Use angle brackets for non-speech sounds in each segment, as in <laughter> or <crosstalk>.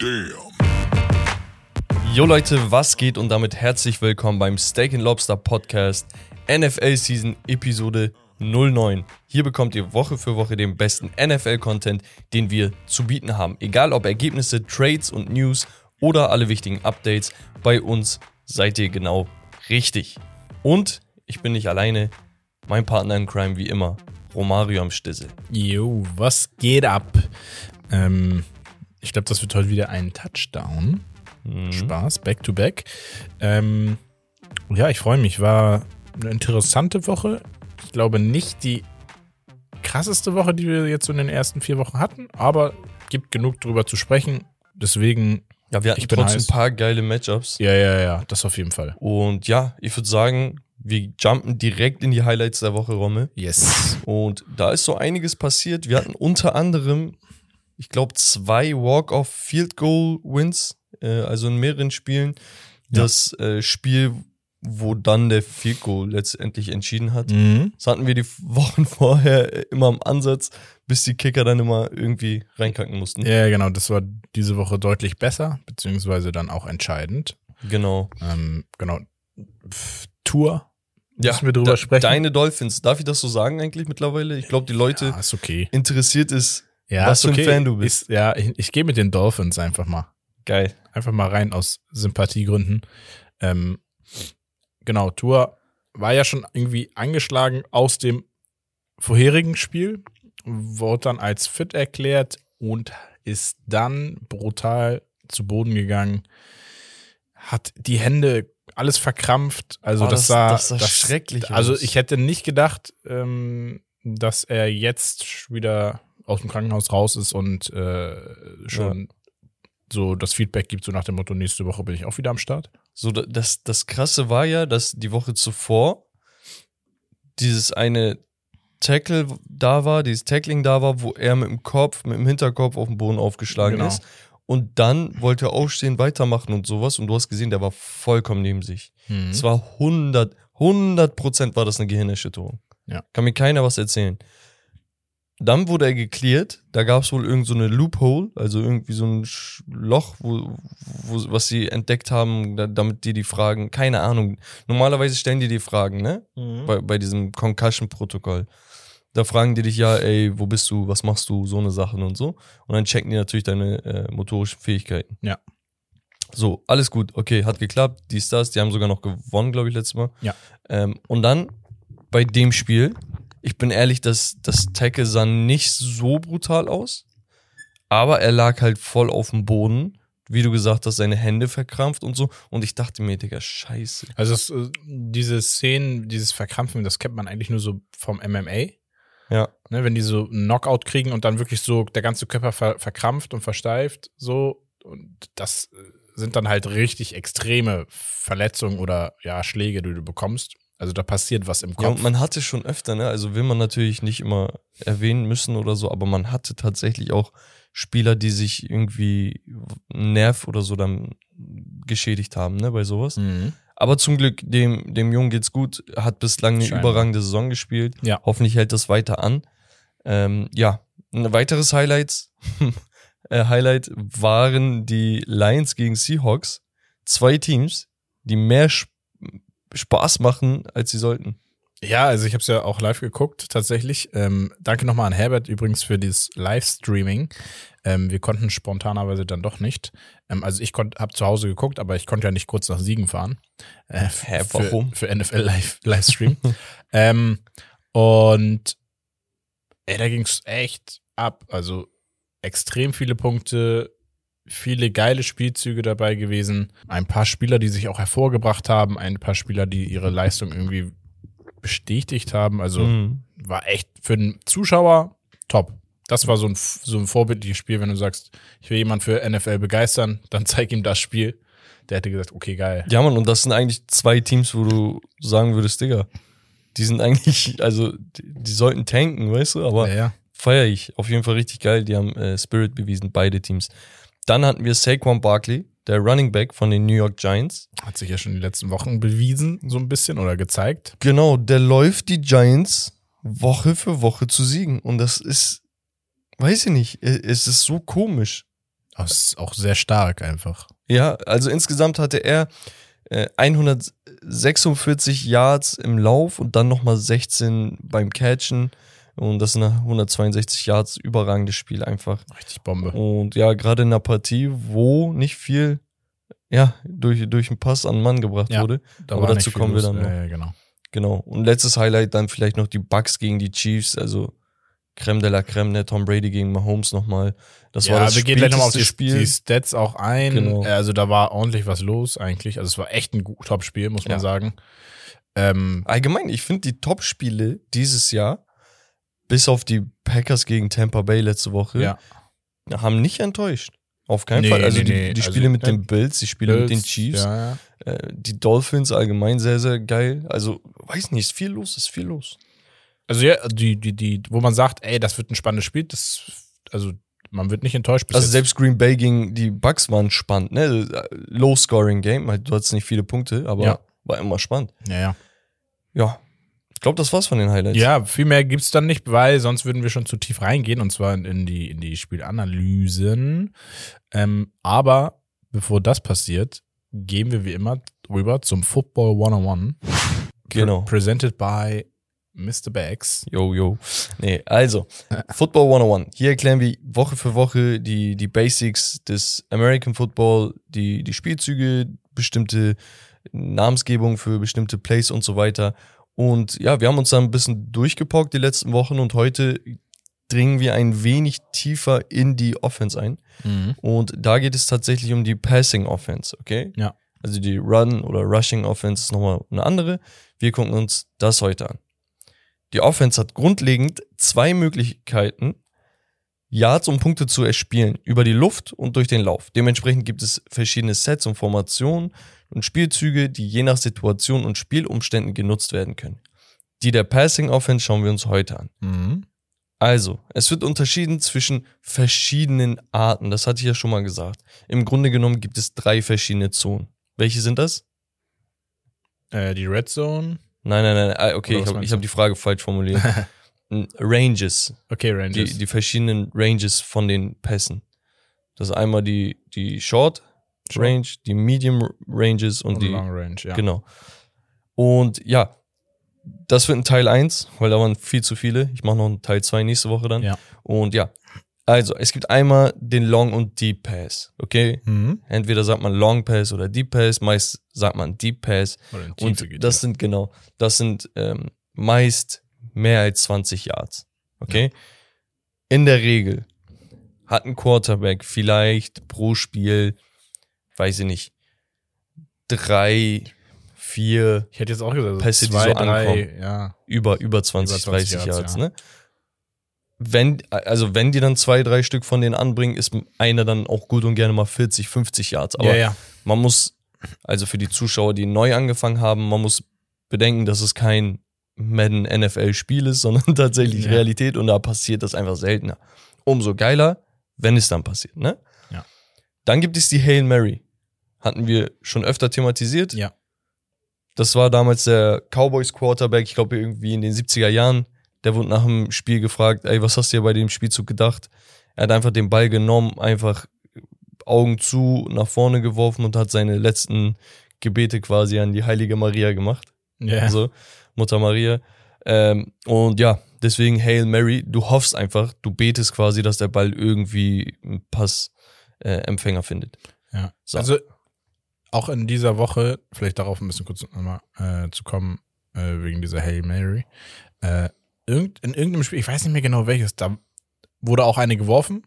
Damn. Jo Leute, was geht und damit herzlich willkommen beim Steak and Lobster Podcast NFL Season Episode 09. Hier bekommt ihr Woche für Woche den besten NFL-Content, den wir zu bieten haben. Egal ob Ergebnisse, Trades und News oder alle wichtigen Updates, bei uns seid ihr genau richtig. Und ich bin nicht alleine, mein Partner in Crime wie immer, Romario am Stissel. Jo, was geht ab? Ähm, ich glaube, das wird heute wieder ein Touchdown. Spaß, back to back. Ähm, ja, ich freue mich. War eine interessante Woche. Ich glaube nicht die krasseste Woche, die wir jetzt so in den ersten vier Wochen hatten, aber gibt genug drüber zu sprechen. Deswegen, Ja, wir hatten Ich bin trotzdem ein paar geile Matchups. ja, ja, ja, das auf jeden Fall. Und ja, ich würde sagen, wir jumpen direkt in die Highlights der Woche, Romme. Yes. Und da ist so einiges passiert. Wir hatten unter anderem, ich glaube, zwei Walk-off-Field-Goal-Wins, äh, also in mehreren Spielen. Ja. Das äh, Spiel, wo dann der Field Goal letztendlich entschieden hat. Mhm. Das hatten wir die Wochen <laughs> vorher immer am Ansatz, bis die Kicker dann immer irgendwie reinkacken mussten. Ja, genau, das war diese Woche deutlich besser, beziehungsweise dann auch entscheidend. Genau. Ähm, genau. Pff, Tour. Ja, Müssen wir drüber de- sprechen? Deine Dolphins, darf ich das so sagen eigentlich mittlerweile? Ich glaube, die Leute Ja, ist okay. interessiert ist, Ja, was für ein okay. Fan du bist. Ist, ja, ich, ich gehe mit den Dolphins einfach mal. Geil. Einfach mal rein aus Sympathiegründen. Ähm, genau, Tour war ja schon irgendwie angeschlagen aus dem vorherigen Spiel, wurde dann als fit erklärt und ist dann brutal zu Boden gegangen, hat die Hände alles verkrampft. Also Oh, das, das- sah, das sah schrecklich Also ich hätte nicht gedacht, ähm, dass er jetzt wieder aus dem Krankenhaus raus ist und äh, schon so das Feedback gibt, so nach dem Motto, nächste Woche bin ich auch wieder am Start. So, da- das, das Krasse war ja, dass die Woche zuvor dieses eine Tackle da war, dieses Tackling da war, wo er mit dem Kopf, mit dem Hinterkopf auf den Boden aufgeschlagen Genau. ist. Und dann wollte er aufstehen, weitermachen und sowas. Und du hast gesehen, der war vollkommen neben sich. Mhm. Es war 100, 100 Prozent war das eine Gehirnerschütterung. Ja. Kann mir keiner was erzählen. Dann wurde er geklärt. Da gab es wohl irgend so eine Loophole, also irgendwie so ein Loch, wo, wo, was sie entdeckt haben, da, damit die die Fragen, keine Ahnung. Normalerweise stellen die die Fragen, ne? Mhm. Bei, bei diesem Concussion-Protokoll. Da fragen die dich ja, ey, wo bist du, was machst du, so eine Sachen und so. Und dann checken die natürlich deine äh, motorischen Fähigkeiten. Ja. So, alles gut, okay, hat geklappt, dies, das, die haben sogar noch gewonnen, glaube ich, letztes Mal. Ja. Ähm, und dann bei dem Spiel, ich bin ehrlich, das, das Tackle sah nicht so brutal aus, aber er lag halt voll auf dem Boden, wie du gesagt hast, seine Hände verkrampft und so. Und ich dachte mir, Digga, scheiße. Also es, äh, diese Szenen, dieses Verkrampfen, das kennt man eigentlich nur so vom MMA. Ja. Ne, wenn die so einen Knockout kriegen und dann wirklich so der ganze Körper ver verkrampft und versteift, so. Und das äh, sind dann halt richtig extreme Verletzungen oder ja, Schläge, die du bekommst. Also da passiert was im Ja, Kopf. man hatte schon öfter, ne? Also will man natürlich nicht immer erwähnen müssen oder so, aber man hatte tatsächlich auch Spieler, die sich irgendwie einen Nerv oder so dann geschädigt haben, ne, bei sowas. Mhm. Aber zum Glück, dem, dem Jungen geht's gut, hat bislang eine Scheinbar. überragende Saison gespielt. Ja. Hoffentlich hält das weiter an. Ähm, ja, ein weiteres Highlights, <laughs> äh, Highlight waren die Lions gegen Seahawks. Zwei Teams, die mehr Sp Spaß machen, als sie sollten. Ja, also ich habe es ja auch live geguckt, tatsächlich. Ähm, danke nochmal an Herbert übrigens für dieses Livestreaming. Ähm, wir konnten spontanerweise dann doch nicht. Ähm, also ich habe zu Hause geguckt, aber ich konnte ja nicht kurz nach Siegen fahren. Äh, <laughs> Hä, warum? Für, für NFL Live, Livestream. <laughs> ähm, und ey, da ging's echt ab. Also extrem viele Punkte, viele geile Spielzüge dabei gewesen. Ein paar Spieler, die sich auch hervorgebracht haben, ein paar Spieler, die ihre Leistung irgendwie bestätigt haben. Also Mhm. war echt für den Zuschauer top. Das war so ein, so ein vorbildliches Spiel, wenn du sagst, ich will jemanden für NFL begeistern, dann zeig ihm das Spiel. Der hätte gesagt, okay, geil. Ja, Mann, und das sind eigentlich zwei Teams, wo du sagen würdest, Digga, die sind eigentlich, also, die, die sollten tanken, weißt du, aber Ja, ja. feier ich. Auf jeden Fall richtig geil. Die haben äh, Spirit bewiesen, beide Teams. Dann hatten wir Saquon Barkley, der Running Back von den New York Giants. Hat sich ja schon die letzten Wochen bewiesen, so ein bisschen oder gezeigt. Genau, der läuft die Giants Woche für Woche zu siegen. Und das ist, weiß ich nicht, äh, es ist so komisch. Das ist auch sehr stark einfach. Ja, also insgesamt hatte er äh, 146 Yards im Lauf und dann nochmal 16 beim Catchen. Und das sind 162 Yards, überragendes Spiel einfach. Richtig Bombe. Und ja, gerade in einer Partie, wo nicht viel ja, durch, durch einen Pass an den Mann gebracht Ja, wurde. Da Aber dazu kommen wir los. dann noch. Ja, ja, genau. Genau. Und letztes Highlight dann vielleicht noch die Bucks gegen die Chiefs, also Creme de la Creme, ne? Tom Brady gegen Mahomes nochmal. Das ja, war das wir gehen gleich nochmal auf die, Spiel. die Stats auch ein. Genau. Äh, Also da war ordentlich was los eigentlich. Also es war echt ein Top-Spiel, muss man Ja. sagen. Ähm, Allgemein, ich finde die Top-Spiele dieses Jahr, bis auf die Packers gegen Tampa Bay letzte Woche, ja. haben nicht enttäuscht. Auf keinen Nee, Fall. Also nee, die, nee. die Also, Spiele mit äh, den Bills, die Spiele mit den Bills, Chiefs, Ja, ja. äh, die Dolphins allgemein sehr, sehr geil. Also, weiß nicht, ist viel los, ist viel los. Also ja, die, die, die, wo man sagt, ey, das wird ein spannendes Spiel, das, also man wird nicht enttäuscht Also jetzt. selbst Green Bay gegen die Bucks waren spannend, ne? Low-Scoring-Game, halt, du hattest nicht viele Punkte, aber Ja. war immer spannend. Ja, ja. Ja. Ich glaube, das war's von den Highlights. Ja, viel mehr gibt's dann nicht, weil sonst würden wir schon zu tief reingehen und zwar in, die, in die Spielanalysen. Ähm, aber bevor das passiert, gehen wir wie immer rüber zum Football 101. Genau. Pre presented by Mr. Bags. Yo, yo. Nee, also, Football 101. Hier erklären wir Woche für Woche die, die Basics des American Football, die, die Spielzüge, bestimmte Namensgebung für bestimmte Plays und so weiter. Und ja, wir haben uns da ein bisschen durchgepockt die letzten Wochen und heute dringen wir ein wenig tiefer in die Offense ein. Und da geht es tatsächlich um die Passing Offense, okay? Ja. Also die Run- oder Rushing Offense ist nochmal eine andere. Wir gucken uns das heute an. Die Offense hat grundlegend zwei Möglichkeiten, Yards und Punkte zu erspielen. Über die Luft und durch den Lauf. Dementsprechend gibt es verschiedene Sets und Formationen und Spielzüge, die je nach Situation und Spielumständen genutzt werden können. Die der Passing Offense schauen wir uns heute an. Mhm. Also, es wird unterschieden zwischen verschiedenen Arten. Das hatte ich ja schon mal gesagt. Im Grunde genommen gibt es drei verschiedene Zonen. Welche sind das? Äh, die Red Zone. Nein, nein, nein. ah, Okay, ich habe hab die Frage falsch formuliert. <laughs> Ranges. Okay, Rangers. Die, die verschiedenen Ranges von den Pässen. Das ist einmal die, die Short Short. Range, die Medium Ranges und, und die. Long Range, ja. Genau. Und ja, das wird ein Teil 1, weil da waren viel zu viele. Ich mache noch einen Teil 2 nächste Woche dann. Ja. Und ja, also es gibt einmal den Long und Deep Pass, okay? Mhm. Entweder sagt man Long Pass oder Deep Pass, meist sagt man Deep Pass. Und das ja. sind genau, das sind ähm, meist mehr als 20 Yards, okay? In der Regel hat ein Quarterback vielleicht pro Spiel, weiß ich nicht, drei, vier, Ich hätte jetzt auch gesagt, so Pässe, die zwei, so drei, ankommen. ja. über, über 20, Über 20 30 Yards, ja. ne? Wenn, also wenn die dann zwei, drei Stück von denen anbringen, ist einer dann auch gut und gerne mal 40, 50 Yards. Aber ja, man muss, also für die Zuschauer, die neu angefangen haben, man muss bedenken, dass es kein Madden NFL-Spiel ist, <laughs> sondern tatsächlich. Realität und da passiert das einfach seltener. Umso geiler, wenn es dann passiert, ne? Dann gibt es die Hail Mary. Hatten wir schon öfter thematisiert. Ja. Das war damals der Cowboys Quarterback, ich glaube irgendwie in den 70er Jahren. Der wurde nach dem Spiel gefragt, ey, was hast du dir bei dem Spielzug gedacht? Er hat einfach den Ball genommen, einfach Augen zu, nach vorne geworfen und hat seine letzten Gebete quasi an die heilige Maria gemacht. Ja. Also Mutter Maria. Ähm, und ja, deswegen Hail Mary, du hoffst einfach, du betest quasi, dass der Ball irgendwie einen Passempfänger äh, findet. Ja. So. Also auch in dieser Woche, vielleicht darauf ein bisschen kurz nochmal äh, zu kommen, äh, wegen dieser Hail Mary. Äh, irgend, in irgendeinem Spiel, ich weiß nicht mehr genau welches, da wurde auch eine geworfen.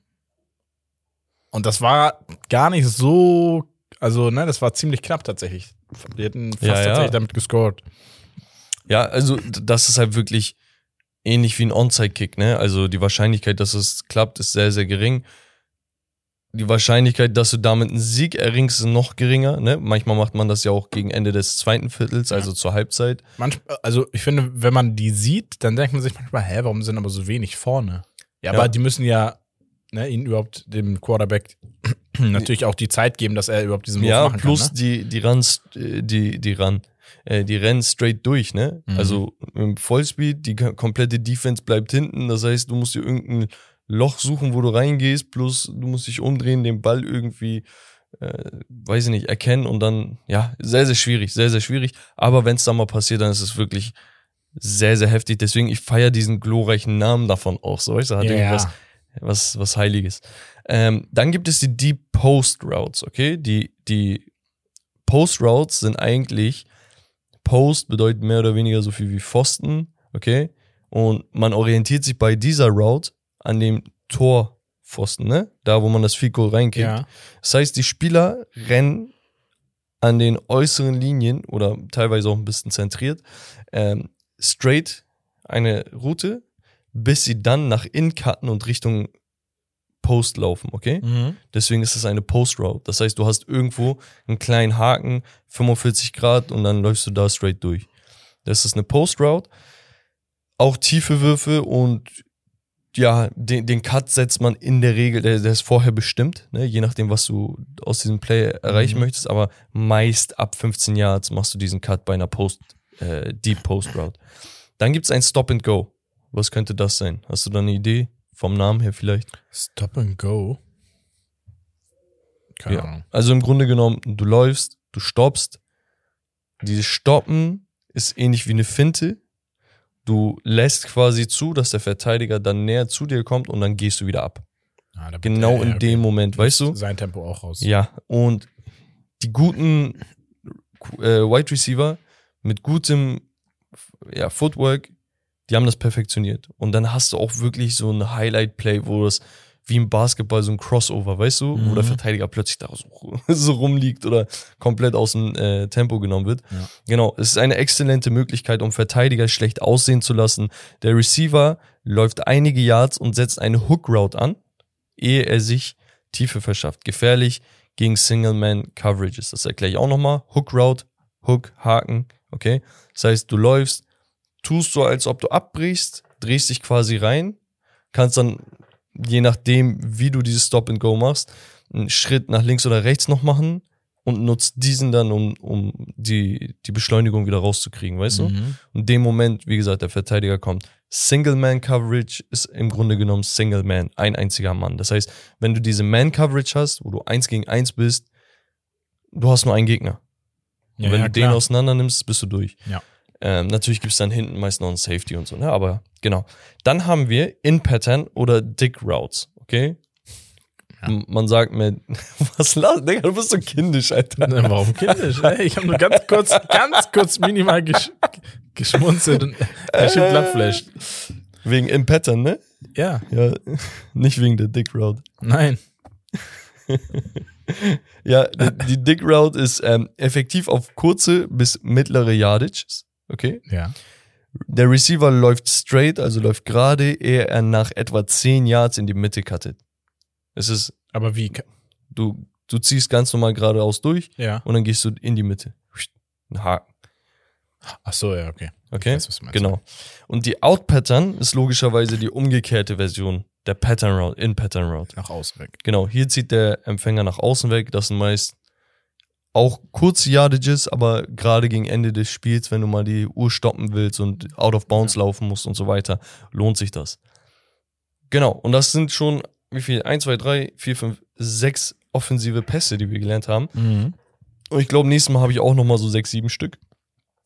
Und das war gar nicht so, also, ne, das war ziemlich knapp tatsächlich. Die hätten fast Ja, ja. tatsächlich damit gescored. Ja, also das ist halt wirklich ähnlich wie ein Onside-Kick, ne? Also die Wahrscheinlichkeit, dass es klappt, ist sehr, sehr gering. Die Wahrscheinlichkeit, dass du damit einen Sieg erringst, ist noch geringer, ne? Manchmal macht man das ja auch gegen Ende des zweiten Viertels, also zur Halbzeit. Manchmal, also ich finde, wenn man die sieht, dann denkt man sich manchmal, hä, warum sind aber so wenig vorne? Ja, Ja. aber die müssen ja ne, ihnen überhaupt dem Quarterback <clears throat> natürlich auch die Zeit geben, dass er überhaupt diesen Wurf Ja, machen plus kann. Ne? die, die ran, die, die ran, äh, die rennen straight durch, ne? Mhm. Also im Vollspeed, die ko- komplette Defense bleibt hinten, das heißt, du musst dir irgendeinen Loch suchen, wo du reingehst, plus du musst dich umdrehen, den Ball irgendwie, äh, weiß ich nicht, erkennen und dann, ja, sehr, sehr schwierig, sehr, sehr schwierig. Aber wenn es dann mal passiert, dann ist es wirklich sehr, sehr heftig. Deswegen, ich feiere diesen glorreichen Namen davon auch so. Du, hat Ja. irgendwas, was, was Heiliges. Ähm, dann gibt es die Deep Post Routes, okay? Die, die Post Routes sind eigentlich, Post bedeutet mehr oder weniger so viel wie Pfosten, okay? Und man orientiert sich bei dieser Route an dem Torpfosten, ne? Da, wo man das Field Goal reinkickt. Ja. Das heißt, die Spieler rennen an den äußeren Linien oder teilweise auch ein bisschen zentriert, ähm, straight eine Route, bis sie dann nach innen cutten und Richtung Post laufen, okay? Mhm. Deswegen ist es eine Post Route. Das heißt, du hast irgendwo einen kleinen Haken, 45 Grad und dann läufst du da straight durch. Das ist eine Post Route. Auch tiefe Würfe und ja, den, den Cut setzt man in der Regel, der, der ist vorher bestimmt, ne? je nachdem, was du aus diesem Play erreichen Mhm. möchtest, aber meist ab 15 Yards machst du diesen Cut bei einer Post, äh, Deep Post Route. Dann gibt es ein Stop and Go. Was könnte das sein? Hast du da eine Idee? Vom Namen her vielleicht? Stop and go. Keine Ja. Ahnung. Also im Grunde genommen, du läufst, du stoppst. Dieses Stoppen ist ähnlich wie eine Finte. Du lässt quasi zu, dass der Verteidiger dann näher zu dir kommt und dann gehst du wieder ab. Ah, da- Genau in dem Moment, weißt du? Sein Tempo auch raus. Ja, und die guten äh, Wide Receiver mit gutem ja, Footwork, die haben das perfektioniert. Und dann hast du auch wirklich so ein Highlight-Play, wo das wie im Basketball so ein Crossover, weißt du, wo Mhm. der Verteidiger plötzlich da so, <laughs> so rumliegt oder komplett aus dem äh, Tempo genommen wird. Ja. Genau, es ist eine exzellente Möglichkeit, um Verteidiger schlecht aussehen zu lassen. Der Receiver läuft einige Yards und setzt eine Hook Route an, ehe er sich Tiefe verschafft. Gefährlich gegen Single-Man-Coverages. Das erkläre ich auch nochmal. Hook Route, Hook, Haken, okay? Das heißt, du läufst, tust so, als ob du abbrichst, drehst dich quasi rein, kannst dann, je nachdem, wie du dieses Stop and Go machst, einen Schritt nach links oder rechts noch machen und nutzt diesen dann, um, um die, die Beschleunigung wieder rauszukriegen, weißt du? Mhm. Und in dem Moment, wie gesagt, der Verteidiger kommt. Single-Man-Coverage ist im Grunde genommen Single-Man, ein einziger Mann. Das heißt, wenn du diese Man-Coverage hast, wo du eins gegen eins bist, du hast nur einen Gegner. Ja, und wenn ja, du den klar. auseinander nimmst, bist du durch. Ja. Ähm, natürlich gibt es dann hinten meist noch einen Safety und so, ne? Aber genau. Dann haben wir In-Pattern oder Dick Routes, okay? Ja. Man sagt mir, <laughs> was las, Digga, du bist so kindisch, Alter. Na, Warum kindisch? Ey, Ich habe nur ganz kurz, ganz kurz minimal gesch geschmunzelt und er schiebt Blattflash. Wegen In-Pattern, ne? Ja, Ja, <laughs> nicht wegen der Dick Route. nein. <laughs> Ja, die, die Dick Route ist ähm, effektiv auf kurze bis mittlere Yardages. Okay. Ja. Der Receiver läuft straight, also läuft gerade, ehe er nach etwa 10 Yards in die Mitte cuttet. Es ist, Aber wie? du, du ziehst ganz normal geradeaus durch Ja. und dann gehst du in die Mitte. Ein Haken. Ach so, ja, okay. Okay? weiß, genau. Und die Out-Pattern ist logischerweise die umgekehrte Version der Pattern Route, In-Pattern Route. Nach außen weg. Genau, hier zieht der Empfänger nach außen weg. Das sind meist auch kurze Yardages, aber gerade gegen Ende des Spiels, wenn du mal die Uhr stoppen willst und out of bounds laufen musst und so weiter, lohnt sich das. Genau, und das sind schon, wie viel? 1, 2, 3, 4, 5, 6 offensive Pässe, die wir gelernt haben. Mhm. Und ich glaube, nächstes Mal habe ich auch nochmal so 6, 7 Stück.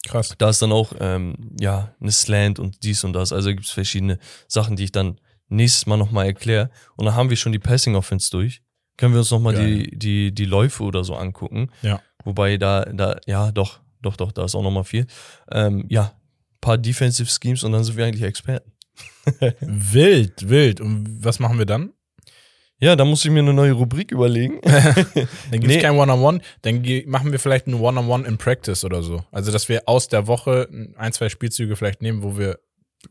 Krass. Da ist dann auch, ähm, ja, eine Slant und dies und das. Also gibt es verschiedene Sachen, die ich dann nächstes Mal nochmal erkläre. Und dann haben wir schon die Passing Offense durch. Können wir uns nochmal die, die, die Läufe oder so angucken. Ja. Wobei da, da, ja, doch, doch, doch, da ist auch nochmal viel. Ähm, ja, paar Defensive Schemes und dann sind wir eigentlich Experten. <laughs> Wild, wild. Und was machen wir dann? Ja, da muss ich mir eine neue Rubrik überlegen. <laughs> Dann gibt es Nee. kein One-on-One, dann ge- machen wir vielleicht ein One-on-One in Practice oder so. Also, dass wir aus der Woche ein, zwei Spielzüge vielleicht nehmen, wo wir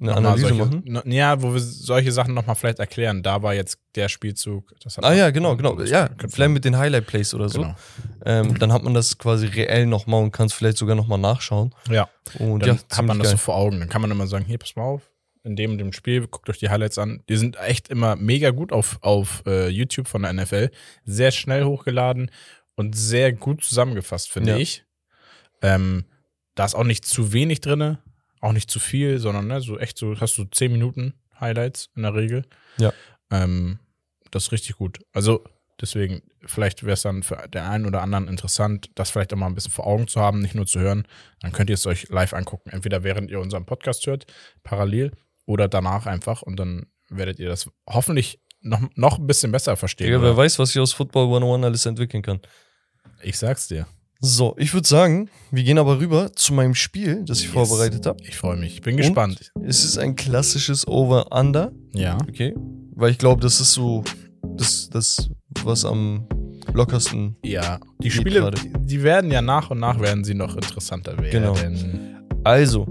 Eine Analyse solche, machen. No, ja, wo wir solche Sachen nochmal vielleicht erklären. Da war jetzt der Spielzug. Ah ja, genau, genau. Ja, vielleicht mit den Highlight Plays oder so. Genau. Ähm, dann hat man das quasi reell nochmal und kann es vielleicht sogar nochmal nachschauen. Ja, Und dann ja, hat man das so geil. vor Augen. Dann kann man immer sagen, hier, pass mal auf, in dem und dem Spiel, guckt euch die Highlights an. Die sind echt immer mega gut auf, auf äh, YouTube von der NFL. Sehr schnell hochgeladen und sehr gut zusammengefasst, finde Ja. ich. Ähm, da ist auch nicht zu wenig drinne, auch nicht zu viel, sondern ne, so echt so, hast du 10 Minuten Highlights in der Regel. Ja. Ähm, das ist richtig gut. Also deswegen, vielleicht wäre es dann für den einen oder anderen interessant, das vielleicht auch mal ein bisschen vor Augen zu haben, nicht nur zu hören. Dann könnt ihr es euch live angucken. Entweder während ihr unseren Podcast hört, parallel, oder danach einfach. Und dann werdet ihr das hoffentlich noch, noch ein bisschen besser verstehen. Oder? wer weiß, was ich aus Football 101 alles entwickeln kann. Ich sag's dir. So, ich würde sagen, wir gehen aber rüber zu meinem Spiel, das ich Yes. vorbereitet habe. Ich freue mich. Ich bin gespannt. Es ist ein klassisches Over-Under, Ja. okay? Weil ich glaube, das ist so das, das, was am lockersten. Ja. Die Spiele, gerade. die, die werden ja nach und nach werden sie noch interessanter werden. Genau. Also,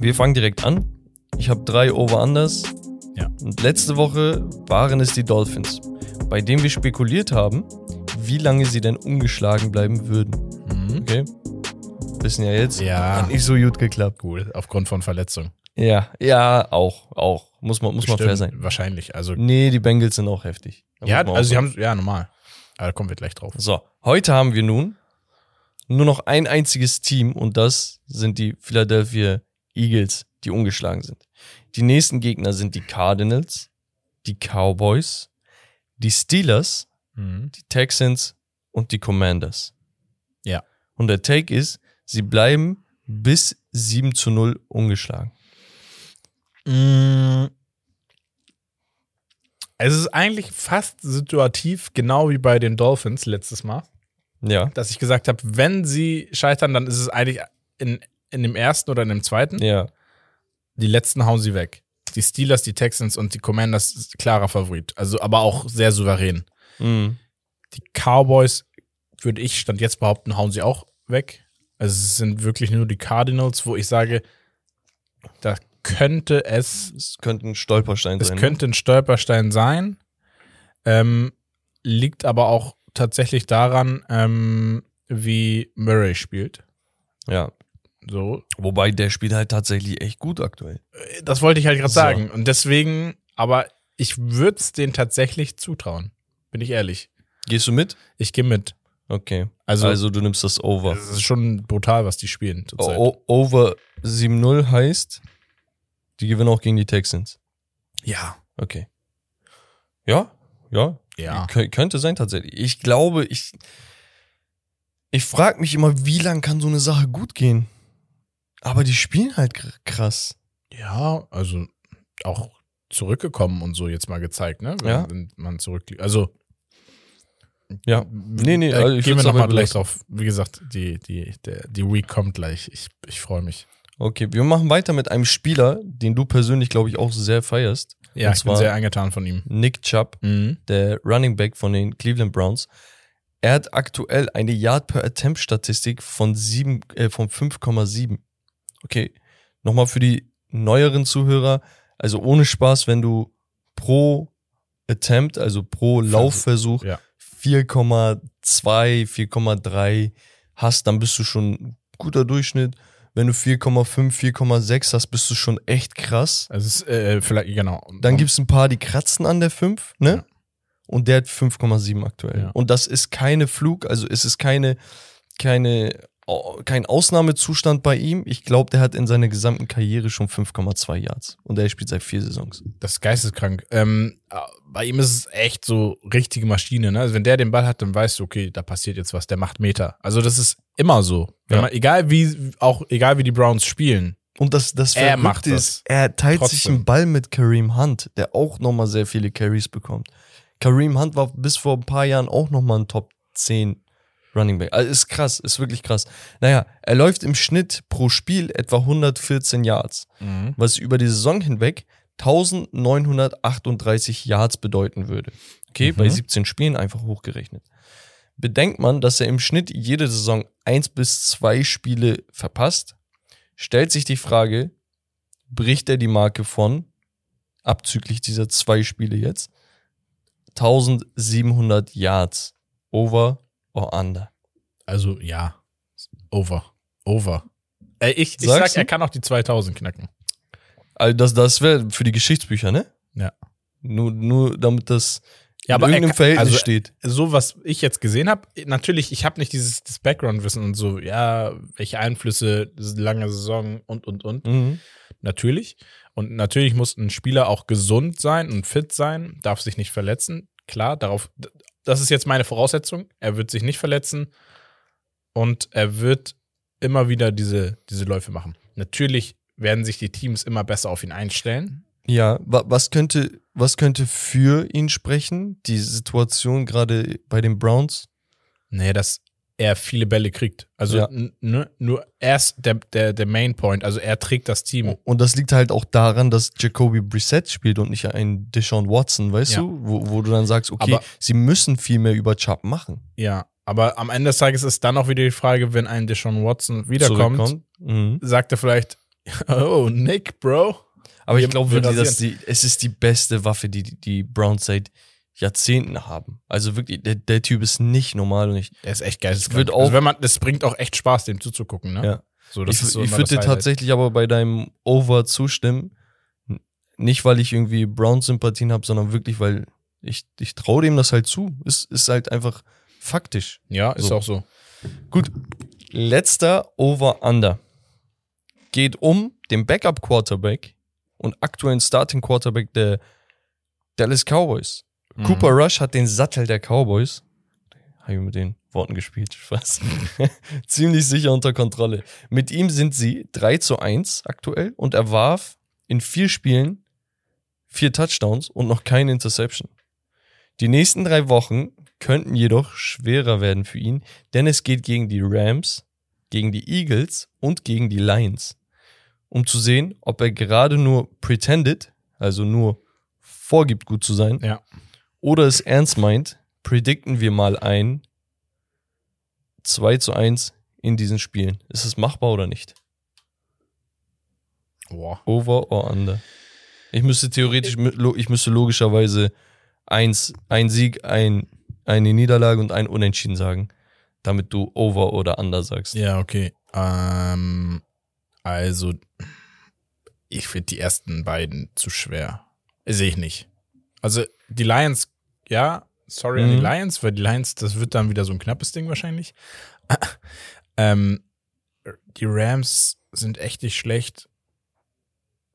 wir fangen direkt an. Ich habe drei Over-Unders. Ja. Und letzte Woche waren es die Dolphins, bei denen wir spekuliert haben, wie lange sie denn ungeschlagen bleiben würden. Mhm. Okay? Wissen ja jetzt. Ja. Hat nicht so gut geklappt. Gut, aufgrund von Verletzung. Ja, ja, auch, auch. Muss man, muss man fair Bestimmt, sein. Wahrscheinlich. Also, Nee, die Bengals sind auch heftig. Da ja, also sie haben, ja, normal. Aber da kommen wir gleich drauf. So, heute haben wir nun nur noch ein einziges Team und das sind die Philadelphia Eagles, die ungeschlagen sind. Die nächsten Gegner sind die Cardinals, die Cowboys, die Steelers, Mhm. die Texans und die Commanders. Ja. Und der Take ist, sie bleiben bis 7 zu 0 ungeschlagen. Mm. Es ist eigentlich fast situativ, genau wie bei den Dolphins letztes Mal, Ja. dass ich gesagt habe, wenn sie scheitern, dann ist es eigentlich in, in dem ersten oder in dem zweiten. Ja. Die letzten hauen sie weg. Die Steelers, die Texans und die Commanders klarer Favorit. Also, aber auch sehr souverän. Mhm. Die Cowboys, würde ich stand jetzt behaupten, hauen sie auch weg. Also es sind wirklich nur die Cardinals, wo ich sage, da könnte es, Es könnte ein Stolperstein es sein. ne? könnte ein Stolperstein sein. Ähm, liegt aber auch tatsächlich daran, ähm, wie Murray spielt. Ja. So, Wobei der spielt halt tatsächlich echt gut aktuell. das wollte ich halt gerade So. sagen. Und deswegen, aber ich würde es denen tatsächlich zutrauen. Bin ich ehrlich. Gehst du mit? Ich gehe mit. Okay. Also, Also, du nimmst das Over. es ist schon brutal, was die spielen zurzeit. O over 7-0 heißt, die gewinnen auch gegen die Texans. Ja. Okay. Ja, ja. Ja. Kö- könnte sein tatsächlich. Ich glaube, ich. Ich frage mich immer, wie lang kann so eine Sache gut gehen? Aber die spielen halt kr- krass. Ja, also auch zurückgekommen und so jetzt mal gezeigt, ne? Wenn, Ja. wenn man zurückliegt. Also Ja. Nee, nee, also ich gehen wir nochmal gleich drauf. Wie gesagt, die, die, der, die Week kommt gleich. Ich, ich freue mich. Okay, wir machen weiter mit einem Spieler, den du persönlich, glaube ich, auch sehr feierst. Ja, ich bin sehr angetan von ihm. Nick Chubb. Mhm. der Running Back von den Cleveland Browns. Er hat aktuell eine Yard per Attempt Statistik von, äh, von 5,7. Okay, nochmal für die neueren Zuhörer, also ohne Spaß, wenn du pro Attempt, also pro Laufversuch ja. 4,2, 4,3 hast, dann bist du schon ein guter Durchschnitt. Wenn du 4,5, 4,6 hast, bist du schon echt krass. Also ist, äh, vielleicht, genau. Dann gibt es ein paar, die kratzen an der 5, ne? Ja. Und der hat 5,7 aktuell. Ja. Und das ist keine Flug, also es ist keine, keine, kein Ausnahmezustand bei ihm. Ich glaube, der hat in seiner gesamten Karriere schon 5,2 Yards. Und er spielt seit vier Saisons. Das ist geisteskrank. Ähm, äh, bei ihm ist es echt so richtige Maschine, ne? Also wenn der den Ball hat, dann weißt du, okay, da passiert jetzt was, der macht Meter. Also das ist immer so. Ja. man, egal wie, auch egal wie die Browns spielen. Und das, das Er macht das. ist, er teilt sich Trotzdem. einen Ball mit Kareem Hunt, der auch nochmal sehr viele Carries bekommt. Kareem Hunt war bis vor ein paar Jahren auch nochmal ein Top 10 Running Back. Also ist krass, ist wirklich krass. Naja, er läuft im Schnitt pro Spiel etwa 114 Yards, was über die Saison hinweg 1938 Yards bedeuten würde. Okay, Mhm. bei 17 Spielen einfach hochgerechnet. Bedenkt man, dass er im Schnitt jede Saison eins bis zwei Spiele verpasst, stellt sich die Frage, bricht er die Marke von, abzüglich dieser zwei Spiele jetzt, 1700 Yards, over or under. Also ja, over, over. Äh, ich, ich Sagst sag, er kann auch die 2000 knacken. Also das, das wäre für die Geschichtsbücher, ne? Ja. Nur, nur damit das ja, aber irgendeinem er, Verhältnis also, steht. So, was ich jetzt gesehen habe, natürlich, ich habe nicht dieses Background-Wissen und so, ja, welche Einflüsse, lange Saison und, und, und. Mhm. Natürlich. Und natürlich muss ein Spieler auch gesund sein und fit sein, darf sich nicht verletzen. Klar, darauf, das ist jetzt meine Voraussetzung. Er wird sich nicht verletzen und er wird immer wieder diese, diese Läufe machen. Natürlich werden sich die Teams immer besser auf ihn einstellen. Ja, wa was könnte, was könnte für ihn sprechen? Die Situation gerade bei den Browns? Nee, dass er viele Bälle kriegt. Also Ja. ne, nur er ist der, der, der Main Point. Also er trägt das Team. Und das liegt halt auch daran, dass Jacoby Brissett spielt und nicht ein Deshaun Watson, weißt Ja. du? Wo, wo du dann sagst, okay, Aber- sie müssen viel mehr über Chubb machen. Ja, aber am Ende des Tages ist dann auch wieder die Frage, wenn ein Deshaun Watson wiederkommt. Mhm. sagt er vielleicht, <laughs> oh, Nick, Bro. Aber ich glaube wir wirklich, dass die, es ist die beste Waffe, die die- die Browns seit Jahrzehnten haben. Also wirklich, der, der Typ ist nicht normal und ich, Der ist echt geil. Das, wird auch- also wenn man, das bringt auch echt Spaß, dem zuzugucken, ne? Ja. So, das ich, so ich würde dir tatsächlich aber bei deinem Over zustimmen. Nicht, weil ich irgendwie Browns-Sympathien habe, sondern wirklich, weil ich, ich traue dem das halt zu. Ist, ist halt einfach faktisch. Ja, ist So. auch so. Gut, letzter Over-Under geht um den Backup-Quarterback und aktuellen Starting-Quarterback der Dallas Cowboys. Mhm. Cooper Rush hat den Sattel der Cowboys. Habe ich mit den Worten gespielt, Spaß. <laughs> Ziemlich sicher unter Kontrolle. Mit ihm sind sie 3 zu 1 aktuell und er warf in vier Spielen vier Touchdowns und noch keine Interception. Die nächsten drei Wochen könnten jedoch schwerer werden für ihn, denn es geht gegen die Rams, gegen die Eagles und gegen die Lions. Um zu sehen, ob er gerade nur pretended, also nur vorgibt, gut zu sein, Ja. Oder es ernst meint, predikten wir mal ein 2 zu 1 in diesen Spielen. Ist es machbar oder nicht? Boah. Over or under? Ich müsste theoretisch, ich müsste logischerweise eins, ein Sieg, ein, eine Niederlage und ein Unentschieden sagen, damit du over oder under sagst. Ja, okay. Ähm, also, ich finde die ersten beiden zu schwer. Sehe ich nicht. Also, die Lions, ja, sorry an die Mhm. Lions, weil die Lions, das wird dann wieder so ein knappes Ding wahrscheinlich. <clears throat> ähm, die Rams sind echt nicht schlecht.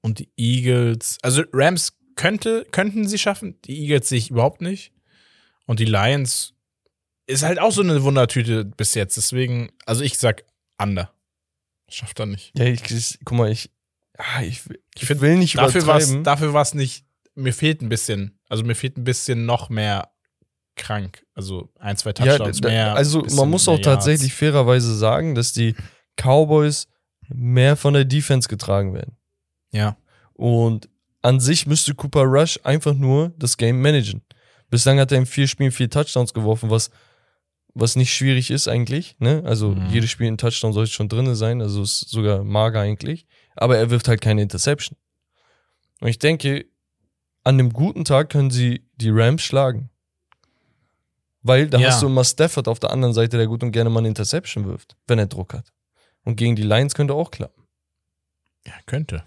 Und die Eagles, also Rams könnte, könnten sie schaffen, die Eagles sehe ich überhaupt nicht. Und die Lions ist halt auch so eine Wundertüte bis jetzt. Deswegen, also ich sag under. Schafft er nicht. Ja, ich, ich guck mal, ich, ah, ich, ich find, will nicht Dafür war übertreiben. dafür war's nicht, mir fehlt ein bisschen, also mir fehlt ein bisschen noch mehr krank. Also ein, zwei Ja, Touchdowns da- mehr. also man muss auch tatsächlich fairerweise sagen, dass die Cowboys mehr von der Defense getragen werden. Yards. Ja. Und an sich müsste Cooper Rush einfach nur das Game managen. Bislang hat er in vier Spielen vier Touchdowns geworfen, was, was nicht schwierig ist eigentlich. Ne? Also Mhm. jedes Spiel ein Touchdown sollte schon drin sein, also ist sogar mager eigentlich. Aber er wirft halt keine Interception. Und ich denke, an einem guten Tag können sie die Rams schlagen. Weil da Ja. hast du immer Stafford auf der anderen Seite, der gut und gerne mal eine Interception wirft, wenn er Druck hat. Und gegen die Lions könnte auch klappen. ja, könnte.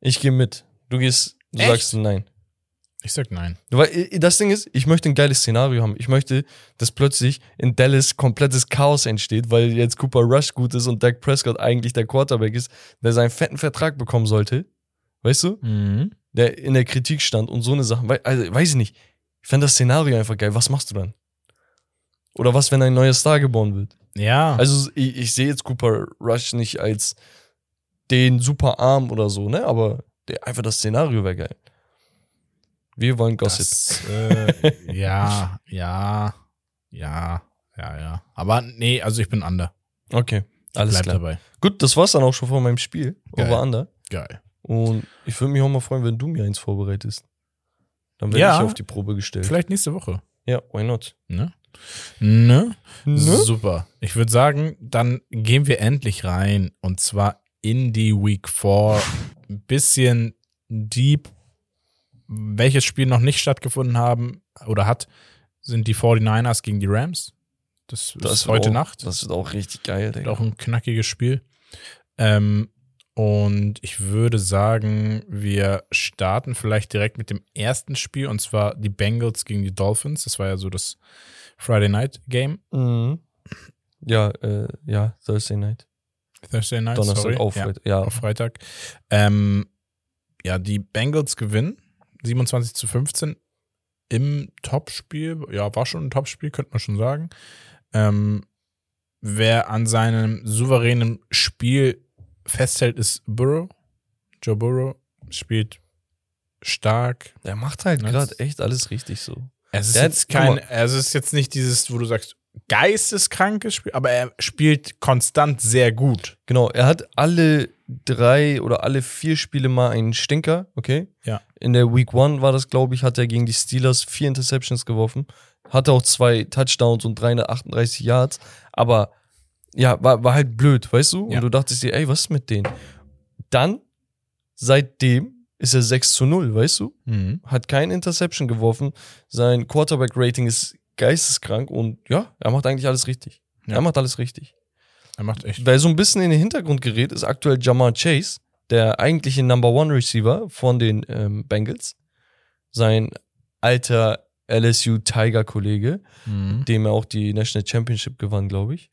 Ich gehe mit. Du gehst, du Echt? sagst nein. Ich sag nein. Weil das Ding ist, ich möchte ein geiles Szenario haben. Ich möchte, dass plötzlich in Dallas komplettes Chaos entsteht, weil jetzt Cooper Rush gut ist und Dak Prescott eigentlich der Quarterback ist, der seinen fetten Vertrag bekommen sollte. Weißt du? Mhm. Der in der Kritik stand und so eine Sache. Also, weiß ich nicht. Ich fände das Szenario einfach geil. Was machst du dann? Oder was, wenn ein neuer Star geboren wird? Ja. Also, ich, ich sehe jetzt Cooper Rush nicht als den super Arm oder so, ne? Aber der, einfach das Szenario wäre geil. Wir wollen Gossip. Das, äh, ja, <laughs> ja, ja, ja, ja. Aber nee, also ich bin under. Okay, alles Bleib klar. dabei. Gut, das war's dann auch schon von meinem Spiel. Geil. Over Under. Geil. Und ich würde mich auch mal freuen, wenn du mir eins vorbereitest. Dann werde Ja. ich auf die Probe gestellt. Vielleicht nächste Woche. Ja, why not? Ne? Ne? Ne? Super. Ich würde sagen, dann gehen wir endlich rein und zwar in die Week 4. Ein bisschen deep. Welches Spiel noch nicht stattgefunden haben oder hat, sind die 49ers gegen die Rams. Das, Das ist wird heute auch, Nacht. Das wird auch richtig geil, Wird Digga. auch ein knackiges Spiel. Ähm, Und ich würde sagen, wir starten vielleicht direkt mit dem ersten Spiel und zwar die Bengals gegen die Dolphins. Das war ja so das Friday Night Game. Mhm. Ja, äh, ja, Thursday Night. Thursday Night, Donnerstag sorry. auf, ja, Freitag. Ja, auf Freitag. Ähm, ja, die Bengals gewinnen 27 zu 15 im Topspiel. Ja, war schon ein Topspiel, könnte man schon sagen. Ähm, wer an seinem souveränen Spiel festhält, ist Burrow. Joe Burrow spielt stark. der macht halt gerade echt alles richtig so. Es ist Der jetzt kein, also es ist jetzt nicht dieses, wo du sagst, geisteskrankes Spiel, aber er spielt konstant sehr gut. Genau, er hat alle drei oder alle vier Spiele mal einen Stinker, okay? Ja. In der Week One war das, glaube ich, hat er gegen die Steelers vier Interceptions geworfen. Hatte auch zwei Touchdowns und 338 Yards. Aber ja, war, war halt blöd, weißt du? Ja. Und du dachtest dir, ey, was ist mit denen? Dann, seitdem, ist er 6 zu 0, weißt du? Hat kein Interception geworfen. Sein Quarterback-Rating ist geisteskrank und ja, er macht eigentlich alles richtig. Ja. Er macht alles richtig. Er macht echt. Wer so ein bisschen in den Hintergrund gerät, ist aktuell Jamar Chase, der eigentliche Number One Receiver von den ähm, Bengals. Sein alter LSU Tiger-Kollege, Mhm. dem er auch die National Championship gewann, glaube ich.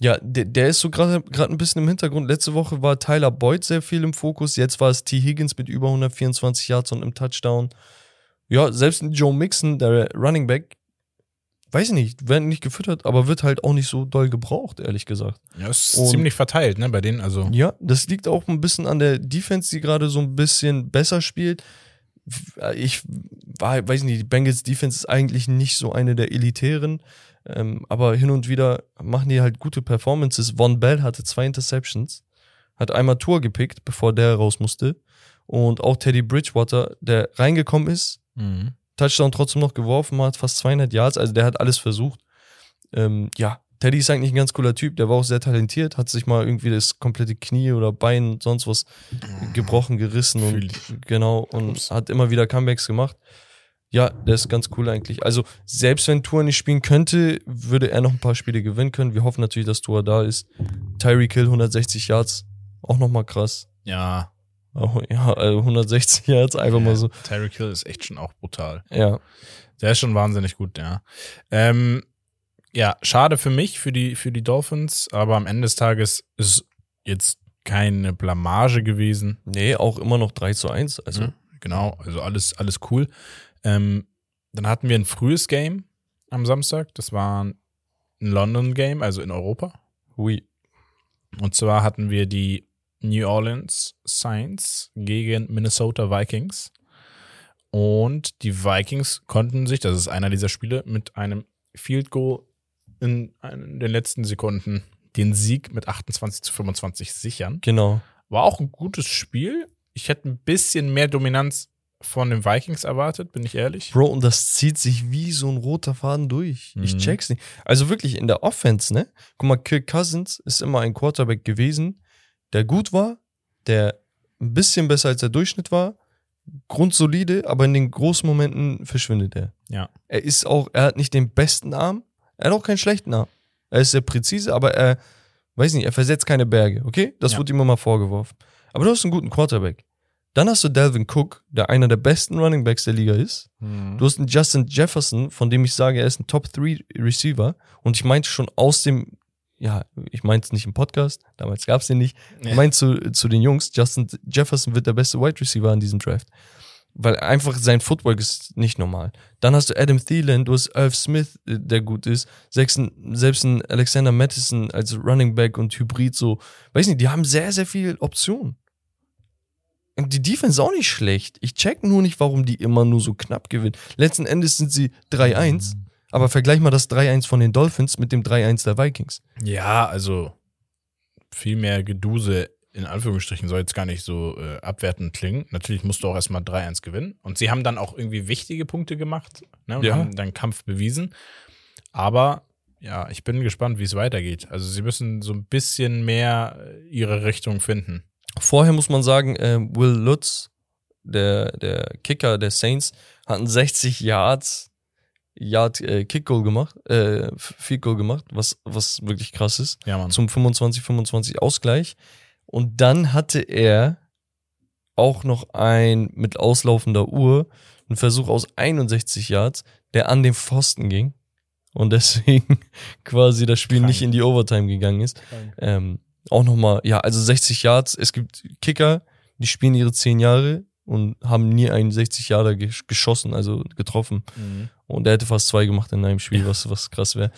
Ja, der, der ist so gerade ein bisschen im Hintergrund. Letzte Woche war Tyler Boyd sehr viel im Fokus. Jetzt war es T. Higgins mit über 124 Yards und einem Touchdown. Ja, selbst ein Joe Mixon, der Running Back, weiß ich nicht, werden nicht gefüttert, aber wird halt auch nicht so doll gebraucht, ehrlich gesagt. Ja, ist Und- ziemlich verteilt, ne, bei denen. Also, Ja, das liegt auch ein bisschen an der Defense, die gerade so ein bisschen besser spielt. Ich war, weiß nicht, die Bengals Defense ist eigentlich nicht so eine der elitären, ähm, aber hin und wieder machen die halt gute Performances. Von Bell hatte zwei Interceptions, hat einmal Tour gepickt, bevor der raus musste. Und auch Teddy Bridgewater, der reingekommen ist, mhm. Touchdown trotzdem noch geworfen hat, fast 200 Yards, also der hat alles versucht. Ähm, ja, Teddy ist eigentlich ein ganz cooler Typ, der war auch sehr talentiert, hat sich mal irgendwie das komplette Knie oder Bein und sonst was gebrochen, gerissen und genau und hat immer wieder Comebacks gemacht. Ja, der ist ganz cool eigentlich. Also, selbst wenn Tour nicht spielen könnte, würde er noch ein paar Spiele gewinnen können. Wir hoffen natürlich, dass Tour da ist. Tyreek Hill 160 Yards, auch nochmal krass. Ja. Oh, ja, also 160 Yards, einfach mal so. Tyreek Hill ist echt schon auch brutal. Ja, Der ist schon wahnsinnig gut, ja. Ähm, ja, schade für mich, für die, für die Dolphins, aber am Ende des Tages ist jetzt keine Blamage gewesen. nee, auch immer noch 3 zu 1. Also, Also, genau, also alles, alles cool. Ähm, dann hatten wir ein frühes Game am Samstag. Das war ein London-Game, also in Europa. oui. Und zwar hatten wir die New Orleans Saints gegen Minnesota Vikings. Und die Vikings konnten sich, das ist einer dieser Spiele, mit einem Field Goal in, in den letzten Sekunden den Sieg mit 28 zu 25 sichern. Genau. War auch ein gutes Spiel. Ich hätte ein bisschen mehr Dominanz von den Vikings erwartet, bin ich ehrlich. Bro, und das zieht sich wie so ein roter Faden durch. Ich Mhm. check's nicht. Also wirklich in der Offense, ne? Guck mal, Kirk Cousins ist immer ein Quarterback gewesen, der gut war, der ein bisschen besser als der Durchschnitt war, grundsolide, aber in den großen Momenten verschwindet er. Ja. Er ist auch, er hat nicht den besten Arm, er hat auch keinen schlechten Arm. Er ist sehr präzise, aber er, weiß nicht, er versetzt keine Berge, okay? Das Ja. wurde ihm immer vorgeworfen. Aber du hast einen guten Quarterback. Dann hast du Delvin Cook, der einer der besten Running Backs der Liga ist. Du hast einen Justin Jefferson, von dem ich sage, er ist ein Top 3 Receiver. Und ich meinte schon aus dem, ja, ich meinte es nicht im Podcast, damals gab es den nicht. Ich Ja. meinte zu, zu den Jungs, Justin Jefferson wird der beste Wide Receiver an diesem Draft. Weil einfach sein Footwork ist nicht normal. Dann hast du Adam Thielen, du hast Irv Smith, äh, der gut ist. Selbst ein, selbst ein Alexander Madison als Running Back und Hybrid so. Weiß nicht, die haben sehr, sehr viele Optionen. Die Defense ist auch nicht schlecht. Ich check nur nicht, warum die immer nur so knapp gewinnen. Letzten Endes sind sie 3-1. Aber vergleich mal das 3-1 von den Dolphins mit dem 3-1 der Vikings. Ja, also viel mehr Geduse in Anführungsstrichen soll jetzt gar nicht so äh, abwertend klingen. Natürlich musst du auch erstmal 3-1 gewinnen. Und sie haben dann auch irgendwie wichtige Punkte gemacht ne, und Ja. haben dann Kampf bewiesen. Aber ja, ich bin gespannt, wie es weitergeht. Also sie müssen so ein bisschen mehr äh, ihre Richtung finden. Vorher muss man sagen, äh, Will Lutz, der, der Kicker der Saints, hat einen 60 Yards Yard äh, Kick Goal gemacht, äh, Field Goal gemacht, was, was wirklich krass ist. Ja, Mann. Zum 25-25 Ausgleich. Und dann hatte er auch noch ein mit auslaufender Uhr, einen Versuch aus 61 Yards, der an den Pfosten ging und deswegen <laughs> quasi das Spiel Krank. nicht in die Overtime gegangen ist. Ähm, auch nochmal, ja, also 60 Yards. Es gibt Kicker, die spielen ihre 10 Jahre und haben nie einen 60 Jahre gesch- geschossen, also getroffen. Mhm. Und er hätte fast zwei gemacht in einem Spiel, was, was krass wäre.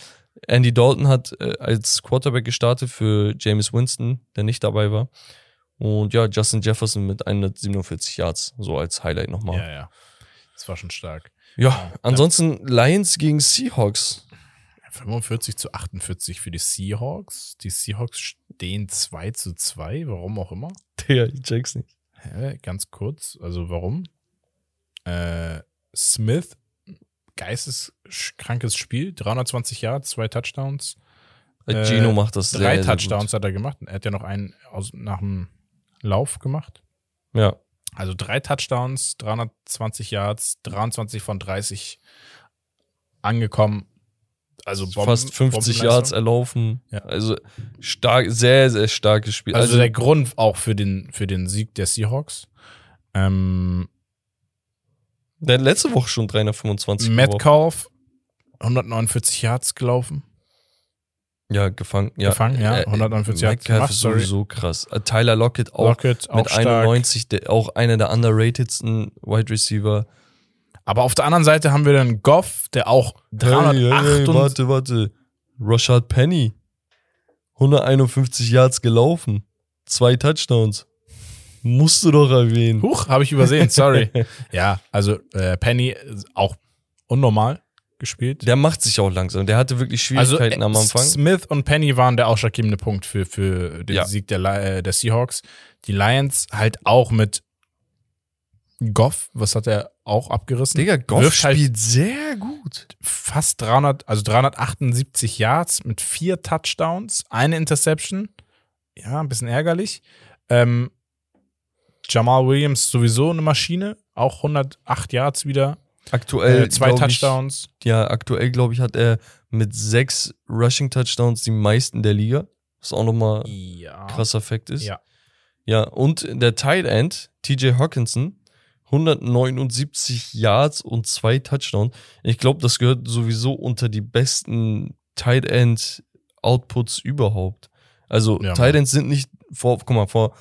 Andy Dalton hat äh, als Quarterback gestartet für James Winston, der nicht dabei war. Und ja, Justin Jefferson mit 147 Yards, so als Highlight nochmal. Ja, ja. Das war schon stark. Ja, ansonsten Lions gegen Seahawks. 45 zu 48 für die Seahawks. Die Seahawks stehen 2 zu 2, warum auch immer. Digga, ich check's nicht. Hä, ganz kurz, also warum? Äh, Smith, geisteskrankes Spiel, 320 Yards, zwei Touchdowns. Äh, Gino macht das sehr, Drei sehr Touchdowns hat er gemacht. Er hat ja noch einen aus, nach dem Lauf gemacht. Ja, Also drei Touchdowns, 320 Yards, 23 von 30 angekommen. Also Bomben- fast 50 Bombenleistung. Yards erlaufen. Ja. Also stark, sehr, sehr starkes Spiel. Also, der Grund auch für den, für den Sieg der Seahawks. Ähm, der hat letzte Woche schon 325 geworfen. Metcalf, 149 Yards gelaufen. Ja, gefangen. Ja. Gefangen, ja, Äh, 149 Yards Metcalf ist sowieso krass. Äh, Tyler Lockett auch Lockett auch mit stark. 91, der, auch einer der underratedsten Wide Receiver. Aber auf der anderen Seite haben wir dann Goff, der auch 308 und warte, warte. Rashad Penny. 151 Yards gelaufen. Zwei Touchdowns. Musst du doch erwähnen. Huch, habe ich übersehen, sorry. <laughs> ja, also äh, Penny auch unnormal gespielt. Der macht sich auch langsam. Der hatte wirklich Schwierigkeiten äh, am Anfang. Smith und Penny waren der ausschlaggebende Punkt für, für den Ja. Sieg der, äh, der Seahawks. Die Lions halt auch mit Goff, was hat er auch abgerissen? Digga, Goff halt spielt sehr gut. fast 300, also 378 Yards mit vier Touchdowns, eine Interception. Ja, ein bisschen ärgerlich. Ähm, Jamal Williams sowieso eine Maschine, auch 108 Yards wieder, Aktuell äh, zwei glaub ich, Touchdowns. Ja, aktuell glaube ich hat er mit sechs Rushing Touchdowns die meisten der Liga. Was auch nochmal Ja. krasser Fakt ist. Ja. Ja, und der Tight End, TJ Hawkinson, 179 Yards und zwei Touchdowns. Ich glaube, das gehört sowieso unter die besten Tight End Outputs überhaupt. Also Ja, Tight. Ends sind nicht vor, guck mal, vor,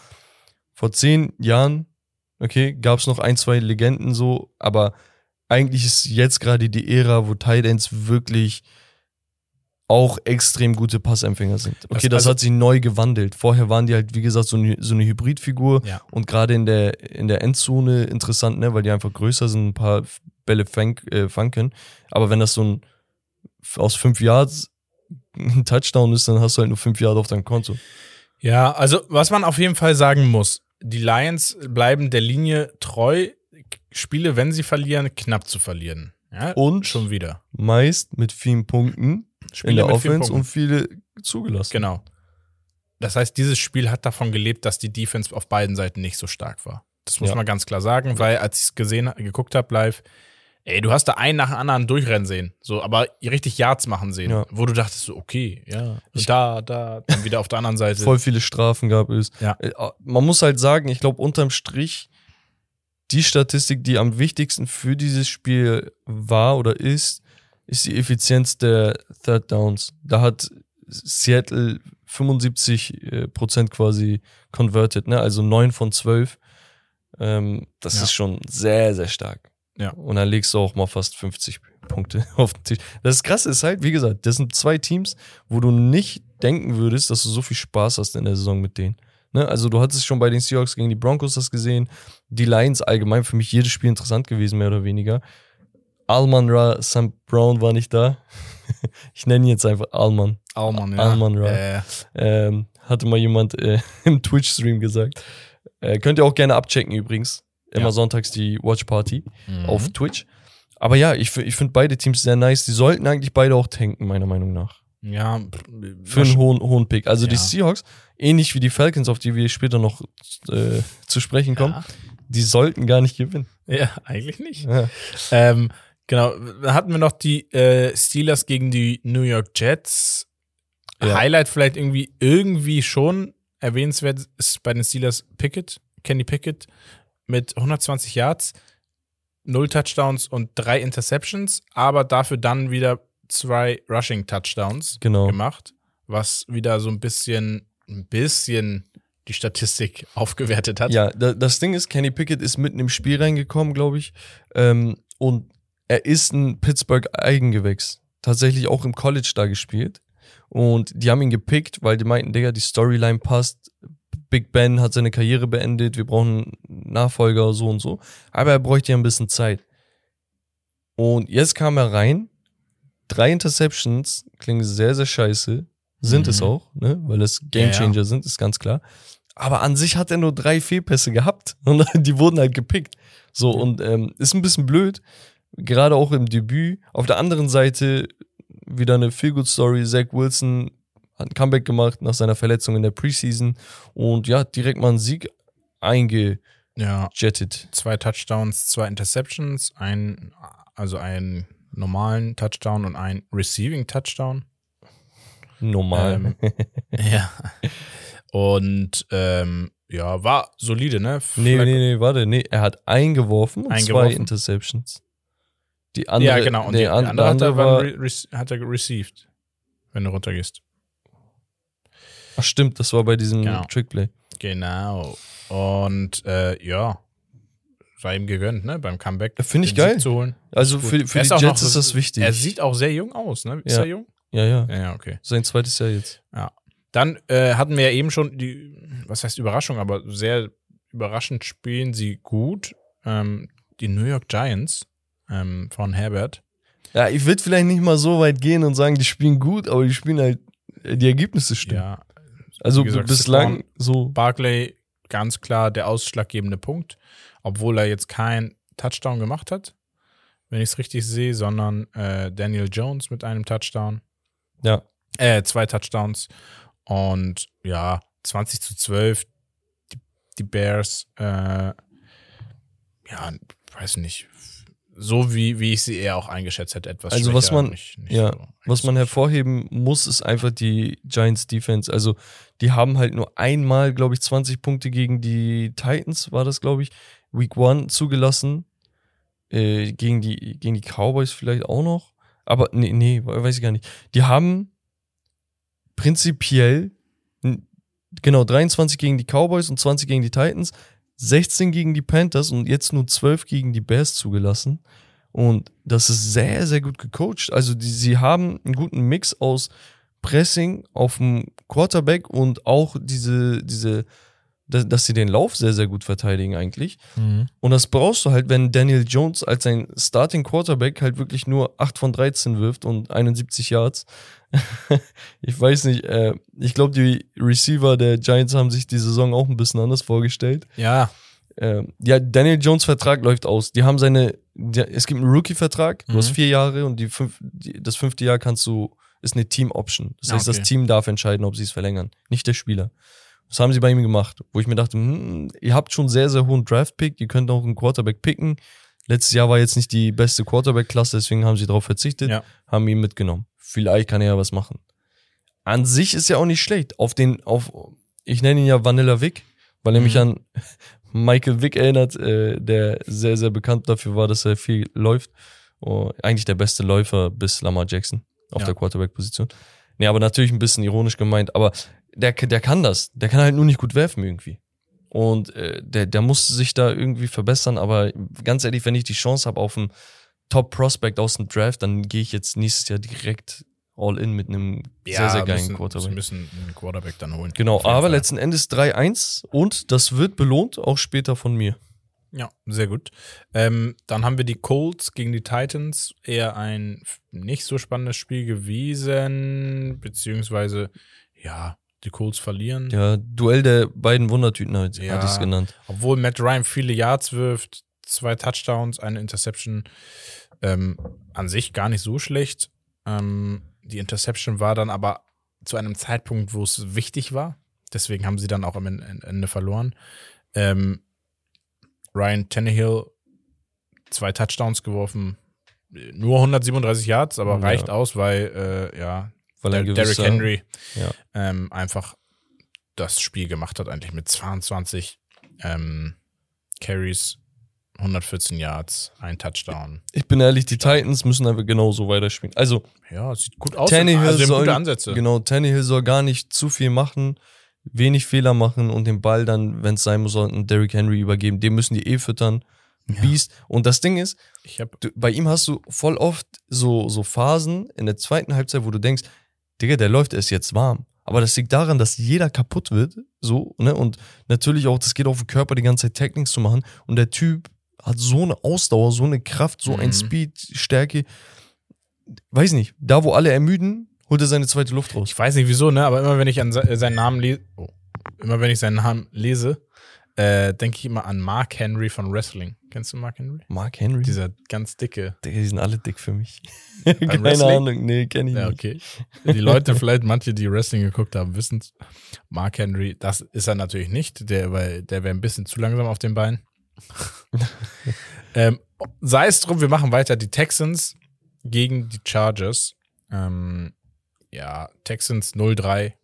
vor zehn Jahren, okay, gab es noch ein, zwei Legenden so, aber eigentlich ist jetzt gerade die Ära, wo Tight Ends wirklich auch extrem gute Passempfänger sind. Okay, das, also- hat sich neu gewandelt. Vorher waren die halt, wie gesagt, so eine, so eine Hybridfigur Ja. und gerade in der, in der Endzone interessant, ne, weil die einfach größer sind, ein paar Bälle fang, äh, fangen können. Aber wenn das so ein aus fünf Yards ein Touchdown ist, dann hast du halt nur fünf Yards auf deinem Konto. Ja, also was man auf jeden Fall sagen muss, die Lions bleiben der Linie treu, Spiele, wenn sie verlieren, knapp zu verlieren. Ja, Und schon wieder. meist mit vielen Punkten Spiele in der Offense und viele zugelassen. Genau. Das heißt, dieses Spiel hat davon gelebt, dass die Defense auf beiden Seiten nicht so stark war. Das muss Ja. man ganz klar sagen, weil als ich es gesehen, geguckt habe live, ey, du hast da einen nach dem anderen durchrennen sehen, so, aber richtig Yards machen sehen, Ja. wo du dachtest so, okay, ja, und da, da, dann wieder auf der anderen Seite. Voll viele Strafen gab es. Ja. Äh, Man muss halt sagen, ich glaube, unterm Strich, die Statistik, die am wichtigsten für dieses Spiel war oder ist, ist die Effizienz der Third Downs. Da hat Seattle 75 äh, Prozent quasi converted, ne? also 9 von 12. Ähm, das Ja. ist schon sehr, sehr stark. Ja. Und dann legst du auch mal fast 50 Punkte <laughs> auf den Tisch. Das Krasse ist halt, wie gesagt, das sind zwei Teams, wo du nicht denken würdest, dass du so viel Spaß hast in der Saison mit denen. Ne? Also du hattest schon bei den Seahawks gegen die Broncos das gesehen. Die Lions allgemein für mich jedes Spiel interessant gewesen, mehr oder weniger. Alman Ra, Sam Brown war nicht da. <laughs> ich nenne ihn jetzt einfach Alman. Alman, ja. Alman Ra. Äh, Ähm, hatte mal jemand äh, <laughs> im Twitch-Stream gesagt. Äh, könnt ihr auch gerne abchecken übrigens. Immer Ja. sonntags die Watch Party mhm. auf Twitch. Aber ja, ich, ich finde beide Teams sehr nice. Die sollten eigentlich beide auch tanken, meiner Meinung nach. Ja, Für einen hohen, hohen Pick. Also die Ja. Seahawks, ähnlich wie die Falcons, auf die wir später noch äh, zu sprechen kommen, ja. die sollten gar nicht gewinnen. ja, eigentlich nicht. Ja. Ähm, genau, dann hatten wir noch die äh, Steelers gegen die New York Jets. Ja. Highlight vielleicht irgendwie, irgendwie schon erwähnenswert ist bei den Steelers Pickett, Kenny Pickett mit 120 Yards, null Touchdowns und drei Interceptions, aber dafür dann wieder zwei Rushing Touchdowns Genau. gemacht, was wieder so ein bisschen, ein bisschen die Statistik <laughs> aufgewertet hat. Ja, da, das Ding ist, Kenny Pickett ist mitten im Spiel reingekommen, glaube ich. Ähm, und er ist ein Pittsburgh-Eigengewächs. Tatsächlich auch im College da gespielt. Und die haben ihn gepickt, weil die meinten, Digga, die Storyline passt. Big Ben hat seine Karriere beendet, wir brauchen einen Nachfolger, so und so. Aber er bräuchte ja ein bisschen Zeit. Und jetzt kam er rein. Drei Interceptions, klingen sehr, sehr scheiße. Sind Mhm. es auch, ne? Weil es Ja, ja. Gamechanger sind, ist ganz klar. Aber an sich hat er nur drei Fehlpässe gehabt <laughs> und die wurden halt gepickt. So, und ähm, ist ein bisschen blöd, gerade auch im Debüt. Auf der anderen Seite wieder eine Feel-Good-Story. Zach Wilson hat ein Comeback gemacht nach seiner Verletzung in der Preseason und ja, direkt mal einen Sieg eingejettet. Ja, zwei Touchdowns, zwei Interceptions, ein, also einen normalen Touchdown und ein Receiving Touchdown. Normal. Ähm, <laughs> ja. Und ähm, ja, war solide, ne? nee, Flacco- nee, nee, warte, nee, er hat eingeworfen und zwei Eingeworfen? Interceptions. Die andere, ja, genau. Und nee, die, an- die andere hat er, re hat er received, wenn du runtergehst. ach stimmt, das war bei diesem Genau. Trickplay. Genau. Und äh, ja, sei ihm gegönnt, ne? Beim Comeback. Finde ich geil. Zu holen. Also für, für die Jets noch- ist das wichtig. Er sieht auch sehr jung aus, ne? Ist Ja. er jung? ja, ja, Ja, ja, okay. sein zweites Jahr jetzt. Dann äh, hatten wir ja eben schon die, was heißt Überraschung, aber sehr überraschend spielen sie gut. Ähm, die New York Giants ähm, von Herbert. Ja, ich würde vielleicht nicht mal so weit gehen und sagen, die spielen gut, aber die spielen halt, die Ergebnisse stimmen. Ja, also gesagt, bislang so. Barclay ganz klar der ausschlaggebende Punkt, obwohl er jetzt keinen Touchdown gemacht hat, wenn ich es richtig sehe, sondern äh, Daniel Jones mit einem Touchdown. Ja. Äh, zwei Touchdowns. Und ja, 20 zu 12. Die, die Bears, äh, ja, weiß nicht. So wie, wie ich sie eher auch eingeschätzt hätte, etwas Also was man- nicht, nicht ja, so, Was man hervorheben muss, ist einfach die Giants Defense. Also die haben halt nur einmal, glaube ich, 20 Punkte gegen die Titans, war das, glaube ich, Week One zugelassen. Äh, gegen, die, gegen die Cowboys vielleicht auch noch. Aber nee, nee, weiß ich gar nicht. Die haben prinzipiell, genau, 23 gegen die Cowboys und 20 gegen die Titans, 16 gegen die Panthers und jetzt nur 12 gegen die Bears zugelassen. Und das ist sehr, sehr gut gecoacht. Also die, sie haben einen guten Mix aus Pressing auf dem Quarterback und auch diese, diese, dass, dass sie den Lauf sehr, sehr gut verteidigen eigentlich. Mhm. Und das brauchst du halt, wenn Daniel Jones als sein Starting Quarterback halt wirklich nur 8 von 13 wirft und 71 Yards. <laughs> ich weiß nicht, äh, ich glaube, die Receiver der Giants haben sich die Saison auch ein bisschen anders vorgestellt. Ja, Ähm, ja, Daniel Jones Vertrag läuft aus. Die haben seine, die, es gibt einen Rookie-Vertrag, du Mhm. hast vier Jahre und die fünf, die, das fünfte Jahr kannst du, ist eine Team-Option. Das Ah, heißt, okay. das Team darf entscheiden, ob sie es verlängern, nicht der Spieler. Das haben sie bei ihm gemacht, wo ich mir dachte, hm, ihr habt schon sehr, sehr hohen Draft-Pick, ihr könnt auch einen Quarterback picken. Letztes Jahr war jetzt nicht die beste Quarterback-Klasse, deswegen haben sie darauf verzichtet, Ja. haben ihn mitgenommen. Vielleicht kann er ja was machen. An sich ist ja auch nicht schlecht. Auf den, auf, ich nenne ihn ja Vanilla Vic, weil er mich Mhm. an <laughs> Michael Vick erinnert, äh, der sehr, sehr bekannt dafür war, dass er viel läuft. Oh, eigentlich der beste Läufer bis Lamar Jackson auf Ja. der Quarterback-Position. Nee, aber natürlich ein bisschen ironisch gemeint, aber der, der kann das. Der kann halt nur nicht gut werfen irgendwie. Und äh, der, der muss sich da irgendwie verbessern, aber ganz ehrlich, wenn ich die Chance habe auf einen Top-Prospect aus dem Draft, dann gehe ich jetzt nächstes Jahr direkt all in mit einem sehr, sehr geilen müssen, Quarterback. Sie müssen einen Quarterback dann holen. Genau, aber Fall. letzten Endes 3-1 und das wird belohnt, auch später von mir. Ja, sehr gut. Ähm, dann haben wir die Colts gegen die Titans. Eher ein nicht so spannendes Spiel gewesen, beziehungsweise, ja, die Colts verlieren. Ja, Duell der beiden Wundertüten halt, Ja. hatte ich es genannt. Obwohl Matt Ryan viele Yards wirft, zwei Touchdowns, eine Interception. Ähm, an sich gar nicht so schlecht. Ähm, die Interception war dann aber zu einem Zeitpunkt, wo es wichtig war. Deswegen haben sie dann auch am En- Ende verloren. Ähm, Ryan Tannehill zwei Touchdowns geworfen, nur 137 Yards, aber Ja. reicht aus, weil äh, ja Weil Der- Derrick gewisser- Henry Ja. ähm, einfach das Spiel gemacht hat, eigentlich mit 22 ähm, Carries, 114 Yards, ein Touchdown. Ich bin ehrlich, die Titans müssen einfach genauso weiterspielen. Also, Ja, sieht gut aus. Tannehill also, soll, gute Ansätze. Genau, Tannehill soll gar nicht zu viel machen, wenig Fehler machen und den Ball dann, wenn es sein muss, an Derrick Henry übergeben. Den müssen die eh füttern. Beast. Und das Ding ist, du, bei ihm hast du voll oft so, so Phasen in der zweiten Halbzeit, wo du denkst, Digga, der läuft erst jetzt warm. Aber das liegt daran, dass jeder kaputt wird, so, ne? Und natürlich auch, das geht auf den Körper, die ganze Zeit Techniques zu machen. Und der Typ hat so eine Ausdauer, so eine Kraft, so ein Mhm. Speed, Stärke. Weiß nicht, da wo alle ermüden, holt er seine zweite Luft raus. Ich weiß nicht wieso, ne? Aber immer wenn ich an se- seinen Namen lese, oh, immer wenn ich seinen Namen lese, äh, denke ich immer an Mark Henry von Wrestling. Kennst du Mark Henry? Mark Henry. Dieser ganz dicke. Die sind alle dick für mich. <laughs> Keine Wrestling? Ahnung, nee, kenn ich Ja, nicht. okay. Die Leute, vielleicht manche, die Wrestling geguckt haben, wissen es. Mark Henry, das ist er natürlich nicht. Der, weil der wäre ein bisschen zu langsam auf den Beinen. <laughs> ähm, sei es drum, wir machen weiter. Die Texans gegen die Chargers. Ähm, ja, Texans 0-3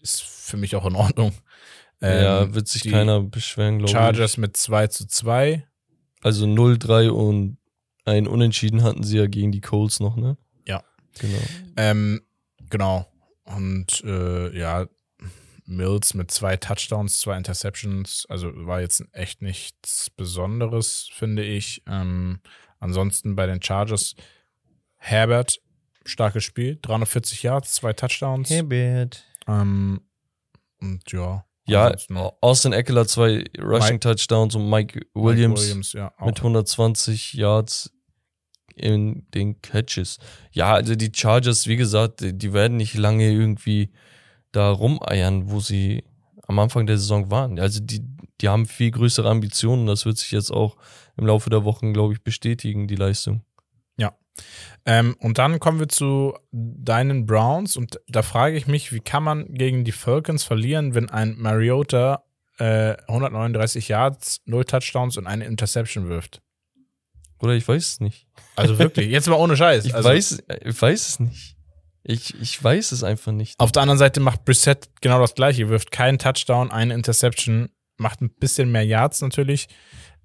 ist für mich auch in Ordnung. Ähm, ja, wird sich keiner beschweren, glaube ich. Chargers mit 2 zu 2. Also 0-3 und ein Unentschieden hatten sie ja gegen die Colts noch, ne? Ja. Genau. Ähm, genau. Und äh, ja, Mills mit zwei Touchdowns, zwei Interceptions. Also war jetzt echt nichts Besonderes, finde ich. Ähm, ansonsten bei den Chargers Herbert, starkes Spiel, 340 Yards, zwei Touchdowns. Herbert. Ähm, und ja. Ja, Austin Eckler zwei Rushing Mike- Touchdowns und Mike Mike Williams, Williams ja, mit 120 Yards in den Catches. Ja, also die Chargers, wie gesagt, die die werden nicht lange irgendwie da rumeiern, wo sie am Anfang der Saison waren. Also die, die haben viel größere Ambitionen. Das wird sich jetzt auch im Laufe der Wochen, glaube ich, bestätigen, die Leistung. Ähm, und dann kommen wir zu deinen Browns und da frage ich mich, wie kann man gegen die Falcons verlieren, wenn ein Mariota äh, 139 Yards, 0 Touchdowns und eine Interception wirft? Oder ich weiß es nicht. Also wirklich, jetzt mal ohne Scheiß. <laughs> Ich, also, weiß, ich weiß es nicht. Ich, ich weiß es einfach nicht. Auf der anderen Seite macht Brissett genau das gleiche, wirft keinen Touchdown, eine Interception, macht ein bisschen mehr Yards natürlich.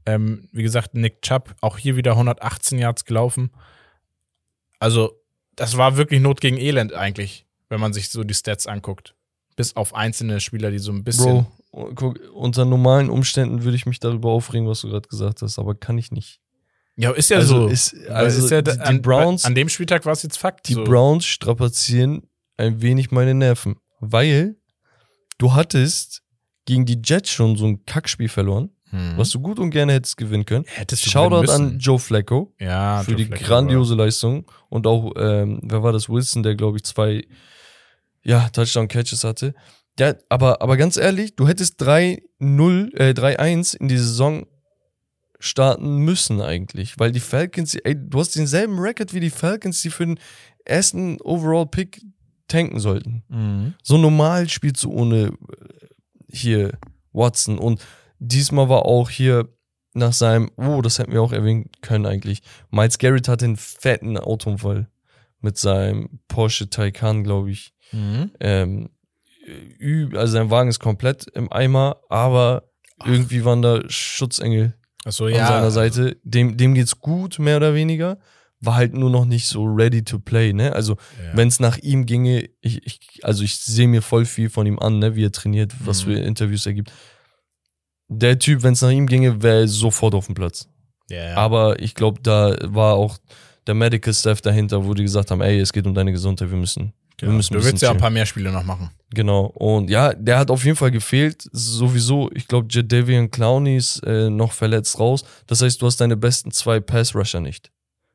Ähm, wie gesagt, Nick Chubb auch hier wieder 118 Yards gelaufen. Also, das war wirklich Not gegen Elend eigentlich, wenn man sich so die Stats anguckt. Bis auf einzelne Spieler, die so ein bisschen. Bro, guck, unter normalen Umständen würde ich mich darüber aufregen, was du gerade gesagt hast, aber kann ich nicht. Ja, ist ja Also so. ist- also ist ja die- an, Browns- An dem Spieltag war es jetzt Fakt. Die so. Browns strapazieren ein wenig meine Nerven, weil du hattest gegen die Jets schon so ein Kackspiel verloren, Hm. was du gut und gerne hättest gewinnen können. hättest du Shoutout an. Joe Flacco ja, für Joe die Flacco grandiose Leistung und auch, ähm, wer war das, Wilson, der glaube ich zwei ja, Touchdown-Catches hatte. Ja, aber, aber ganz ehrlich, du hättest 3-0, äh, 3-1 in die Saison starten müssen eigentlich, weil die Falcons, ey, du hast denselben Record wie die Falcons, die für den ersten Overall-Pick tanken sollten. Mhm. So normal spielst du ohne äh, hier Watson und diesmal war auch hier nach seinem, oh, das hätten wir auch erwähnen können eigentlich. Miles Garrett hatte einen fetten Autounfall mit seinem Porsche Taycan, glaube ich. Mhm. Ähm, ü- also sein Wagen ist komplett im Eimer, aber irgendwie waren da Schutzengel Achso, an ja. seiner Seite. Dem, dem geht's gut, mehr oder weniger. War halt nur noch nicht so ready to play, ne? Also, Ja. wenn es nach ihm ginge, ich, ich, also ich sehe mir voll viel von ihm an, ne, wie er trainiert, was Mhm. für Interviews er gibt. Der Typ, wenn es nach ihm ginge, wäre sofort auf dem Platz. ja, ja. Aber ich glaube, da war auch der Medical Staff dahinter, wo die gesagt haben, ey, es geht um deine Gesundheit, wir müssen, wir Ja, müssen ein du willst ja ein paar mehr Spiele noch machen. Genau. Und ja, der hat auf jeden Fall gefehlt. Sowieso, ich glaube, Jadavian Clowney ist äh, noch verletzt raus. Das heißt, du hast deine besten zwei Pass-Rusher nicht.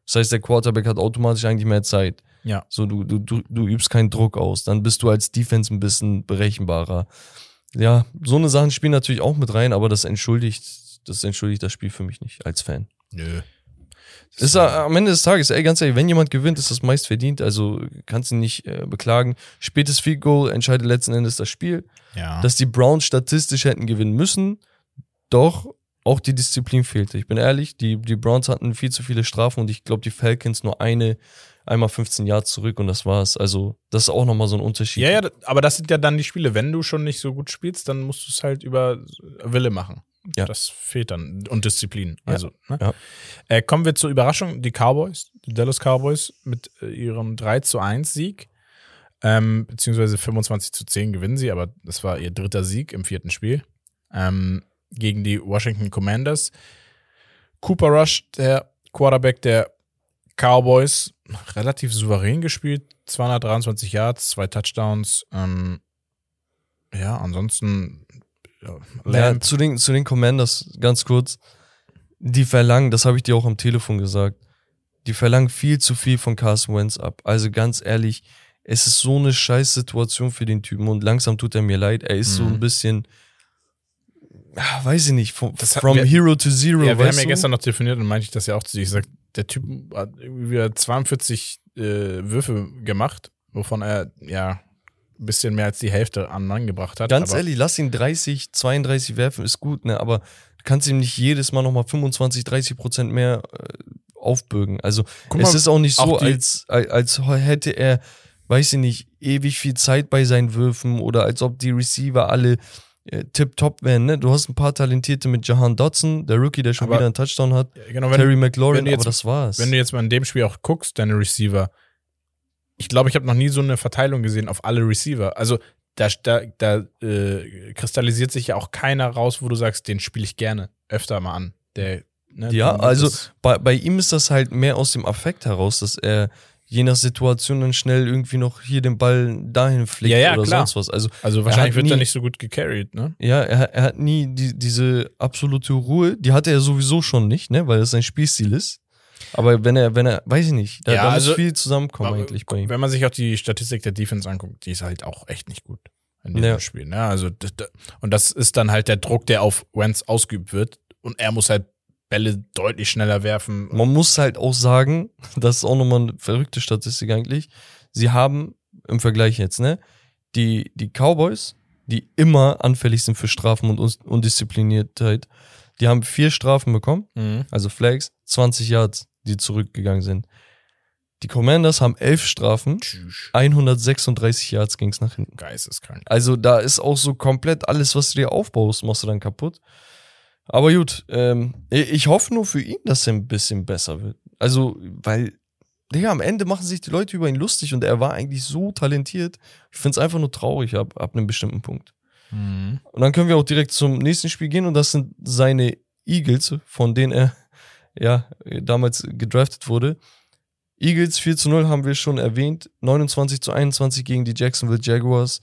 Das heißt, der Quarterback hat automatisch eigentlich mehr Zeit. Ja. So, du, du, du, du übst keinen Druck aus. Dann bist du als Defense ein bisschen berechenbarer. Ja, so eine Sachen spielen natürlich auch mit rein, aber das entschuldigt, das entschuldigt das Spiel für mich nicht als Fan. Nö. Ist ja am Ende des Tages, ey, ganz ehrlich, wenn jemand gewinnt, ist das meist verdient. Also kannst du nicht äh, beklagen. Spätes Field Goal entscheidet letzten Endes das Spiel. Ja. Dass die Browns statistisch hätten gewinnen müssen, doch auch die Disziplin fehlte. Ich bin ehrlich, die, die Browns hatten viel zu viele Strafen und ich glaube, die Falcons nur eine einmal 15 Yards zurück und das war's. Also, das ist auch nochmal so ein Unterschied. Ja, ja, aber das sind ja dann die Spiele. Wenn du schon nicht so gut spielst, dann musst du es halt über Wille machen. Ja. Das fehlt dann. Und Disziplin. Ja. Also, ne? Ja. Äh, kommen wir zur Überraschung. Die Cowboys, die Dallas Cowboys mit äh, ihrem 3 zu 1 Sieg. Ähm, beziehungsweise 25 zu 10 gewinnen sie, aber das war ihr dritter Sieg im vierten Spiel. Ähm, gegen die Washington Commanders. Cooper Rush, der Quarterback der Cowboys, relativ souverän gespielt. 223 Yards, zwei Touchdowns. Ähm, ja, ansonsten ja, zu den, zu den Commanders, ganz kurz. Die verlangen, das habe ich dir auch am Telefon gesagt, die verlangen viel zu viel von Carson Wentz ab. Also ganz ehrlich, es ist so eine scheiß Situation für den Typen und langsam tut er mir leid. Er ist so Mhm. ein bisschen, ah, weiß ich nicht, from, from wir- Hero to Zero. ja, wir haben ja du? gestern noch telefoniert und meinte ich das ja auch zu dir. Ich sag, der Typ hat irgendwie wieder 42 äh, Würfe gemacht, wovon er ja ein bisschen mehr als die Hälfte an Mann gebracht hat. Ganz ehrlich, lass ihn 30, 32 werfen, ist gut, ne? Aber du kannst ihm nicht jedes Mal nochmal 25, 30 Prozent mehr äh, aufbürgen. Also Guck es mal, ist auch nicht so, auch als, als hätte er, weiß ich nicht, ewig viel Zeit bei seinen Würfen oder als ob die Receiver alle äh, tip-top wären. Ne? Du hast ein paar Talentierte mit Jahan Dotson, der Rookie, der schon Aber wieder einen Touchdown hat, genau, wenn, Terry McLaurin, jetzt- aber das war's. wenn du jetzt mal in dem Spiel auch guckst, deine Receiver, ich glaube, ich habe noch nie so eine Verteilung gesehen auf alle Receiver. Also da, da, da äh, kristallisiert sich ja auch keiner raus, wo du sagst, den spiele ich gerne öfter mal an. Der, ne, Ja, also- bei, bei ihm ist das halt mehr aus dem Affekt heraus, dass er je nach Situation dann schnell irgendwie noch hier den Ball dahin fliegt Ja, ja, oder klar. sonst was. Also also er wahrscheinlich hat wird er nie- nicht so gut gecarried, ne? Ja, er, er hat nie die, diese absolute Ruhe, die hatte er sowieso schon nicht, ne, weil das sein Spielstil ist. Aber wenn er, wenn er, weiß ich nicht, da, Ja, da also- muss viel zusammenkommen Aber eigentlich bei ihm. Wenn man sich auch die Statistik der Defense anguckt, die ist halt auch echt nicht gut in diesem Ja. Spiel. Ne? Also, und das ist dann halt der Druck, der auf Wentz ausgeübt wird. Und er muss halt Bälle deutlich schneller werfen. Man muss halt auch sagen, <laughs> das ist auch nochmal eine verrückte Statistik eigentlich. Sie haben im Vergleich jetzt, ne, die, die Cowboys, die immer anfällig sind für Strafen und Undiszipliniertheit, die haben vier Strafen bekommen, Mhm. also Flags, 20 Yards, die zurückgegangen sind. Die Commanders haben elf Strafen, 136 Yards ging es nach hinten. Geisteskrank. Also da ist auch so komplett alles, was du dir aufbaust, machst du dann kaputt. Aber gut, ähm, ich hoffe nur für ihn, dass er ein bisschen besser wird. Also, weil, Digga, am Ende machen sich die Leute über ihn lustig und er war eigentlich so talentiert. Ich finde es einfach nur traurig ab, ab einem bestimmten Punkt. Mhm. Und dann können wir auch direkt zum nächsten Spiel gehen und das sind seine Eagles, von denen er ja damals gedraftet wurde. Eagles 4 zu 0 haben wir schon erwähnt, 29 zu 21 gegen die Jacksonville Jaguars.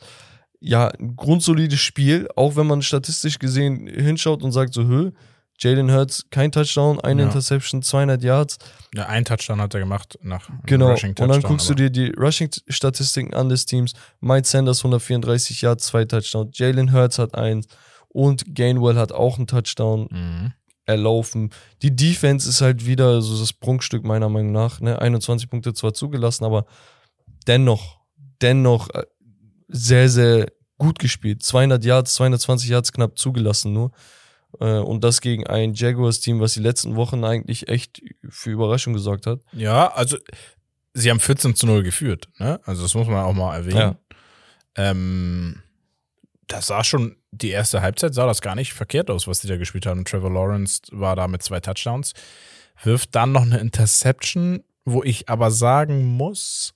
Ja, ein grundsolides Spiel, auch wenn man statistisch gesehen hinschaut und sagt so, hö, Jalen Hurts, kein Touchdown, eine Ja. Interception, 200 Yards. Ja, ein Touchdown hat er gemacht nach Genau. Rushing Und dann Touchdown, guckst du aber- dir die Rushing-Statistiken an des Teams. Mike Sanders 134 Yards, zwei Touchdowns. Jalen Hurts hat eins. Und Gainwell hat auch einen Touchdown Mhm. Erlaufen. Die Defense ist halt wieder so das Prunkstück meiner Meinung nach. Ne? 21 Punkte zwar zugelassen, aber dennoch, dennoch äh, sehr, sehr gut gespielt. 200 Yards, 220 Yards knapp zugelassen nur. Äh, Und das gegen ein Jaguars-Team, was die letzten Wochen eigentlich echt für Überraschung gesorgt hat. Ja, also sie haben 14 zu 0 geführt. Ne? Also das muss man auch mal erwähnen. Ja. Ähm, das sah schon, die erste Halbzeit sah das gar nicht verkehrt aus, was die da gespielt haben. Trevor Lawrence war da mit zwei Touchdowns, wirft dann noch eine Interception, wo ich aber sagen muss,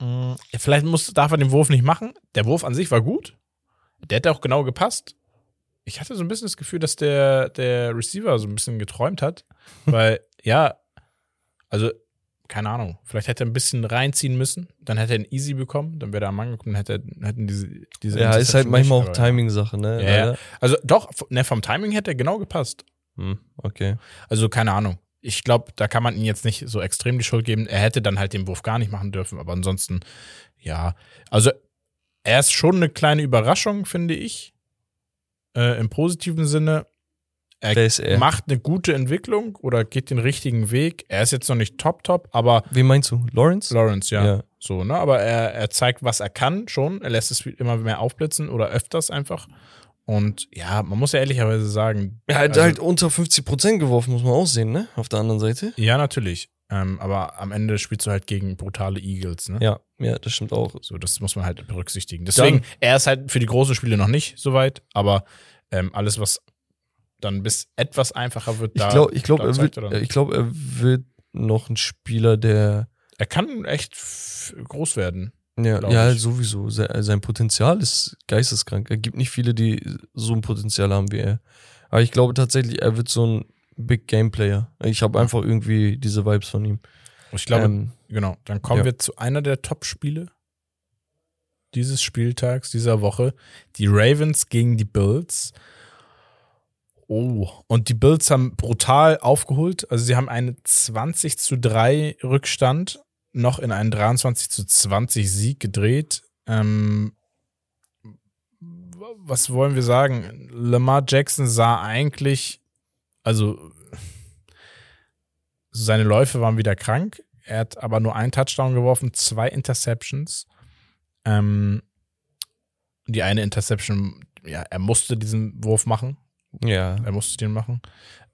mh, vielleicht muss, darf er den Wurf nicht machen. Der Wurf an sich war gut. Der hätte auch genau gepasst. Ich hatte so ein bisschen das Gefühl, dass der, der Receiver so ein bisschen geträumt hat, weil, ja, also, keine Ahnung, vielleicht hätte er ein bisschen reinziehen müssen, dann hätte er einen Easy bekommen, dann wäre er am Mann gekommen, hätte er, hätten diese, diese Ja, ist halt manchmal nicht, auch Timing-Sache, ne? Ja, ja. Also doch, ne, vom Timing hätte er genau gepasst. Hm, okay. Also keine Ahnung. Ich glaube, da kann man ihm jetzt nicht so extrem die Schuld geben. Er hätte dann halt den Wurf gar nicht machen dürfen, aber ansonsten, ja. Also er ist schon eine kleine Überraschung, finde ich. Äh, Im positiven Sinne. Er er? macht eine gute Entwicklung oder geht den richtigen Weg. Er ist jetzt noch nicht top, top, aber Wen meinst du? Lawrence? Lawrence, ja. Ja. So, ne? Aber er, er zeigt, was er kann schon. Er lässt es immer mehr aufblitzen oder öfters einfach. Und ja, man muss ja ehrlicherweise sagen. Er hat also- halt unter 50% geworfen, muss man auch sehen, ne? Auf der anderen Seite. Ja, natürlich. Ähm, aber am Ende spielst du halt gegen brutale Eagles, ne? Ja, ja, das stimmt auch. So, das muss man halt berücksichtigen. Deswegen, er ist halt für die großen Spiele noch nicht so weit, aber ähm, alles, was dann bis etwas einfacher wird, Ich glaube, ich glaub, er, wird, ich glaub, er wird noch ein Spieler, der. Er kann echt groß werden. Ja, ja sowieso. Sein Potenzial ist geisteskrank. Er gibt nicht viele, die so ein Potenzial haben wie er. Aber ich glaube tatsächlich, er wird so ein Big Game Player. Ich habe einfach irgendwie diese Vibes von ihm. Ich glaube, ähm, genau. Dann kommen ja. wir zu einer der Top-Spiele dieses Spieltags, dieser Woche. Die Ravens gegen die Bills. Oh, und die Bills haben brutal aufgeholt. Also sie haben einen 20 zu 3 Rückstand noch in einen 23 zu 20 Sieg gedreht. Ähm, was wollen wir sagen? Lamar Jackson sah eigentlich, also seine Läufe waren wieder krank. Er hat aber nur einen Touchdown geworfen, zwei Interceptions. Ähm, die eine Interception, ja, er musste diesen Wurf machen. Ja. Er musste den machen.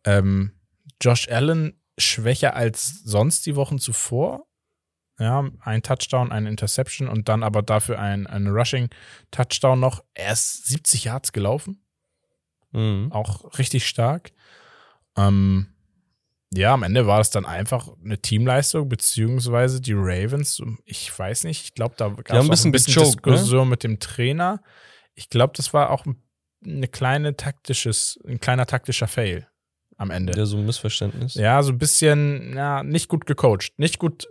Ähm, Josh Allen schwächer als sonst die Wochen zuvor. Ja, ein Touchdown, eine Interception und dann aber dafür ein, ein Rushing-Touchdown noch. Er ist 70 Yards gelaufen. Mhm. Auch richtig stark. Ähm, ja, am Ende war es dann einfach eine Teamleistung, beziehungsweise die Ravens, ich weiß nicht, ich glaube, da gab es ein bisschen, ein bisschen gechoked, ne? Diskussion ne? mit dem Trainer. Ich glaube, das war auch eine kleine taktisches, ein kleiner taktischer Fail am Ende. Ja, so ein Missverständnis. Ja, so ein bisschen, ja, nicht gut gecoacht, nicht gut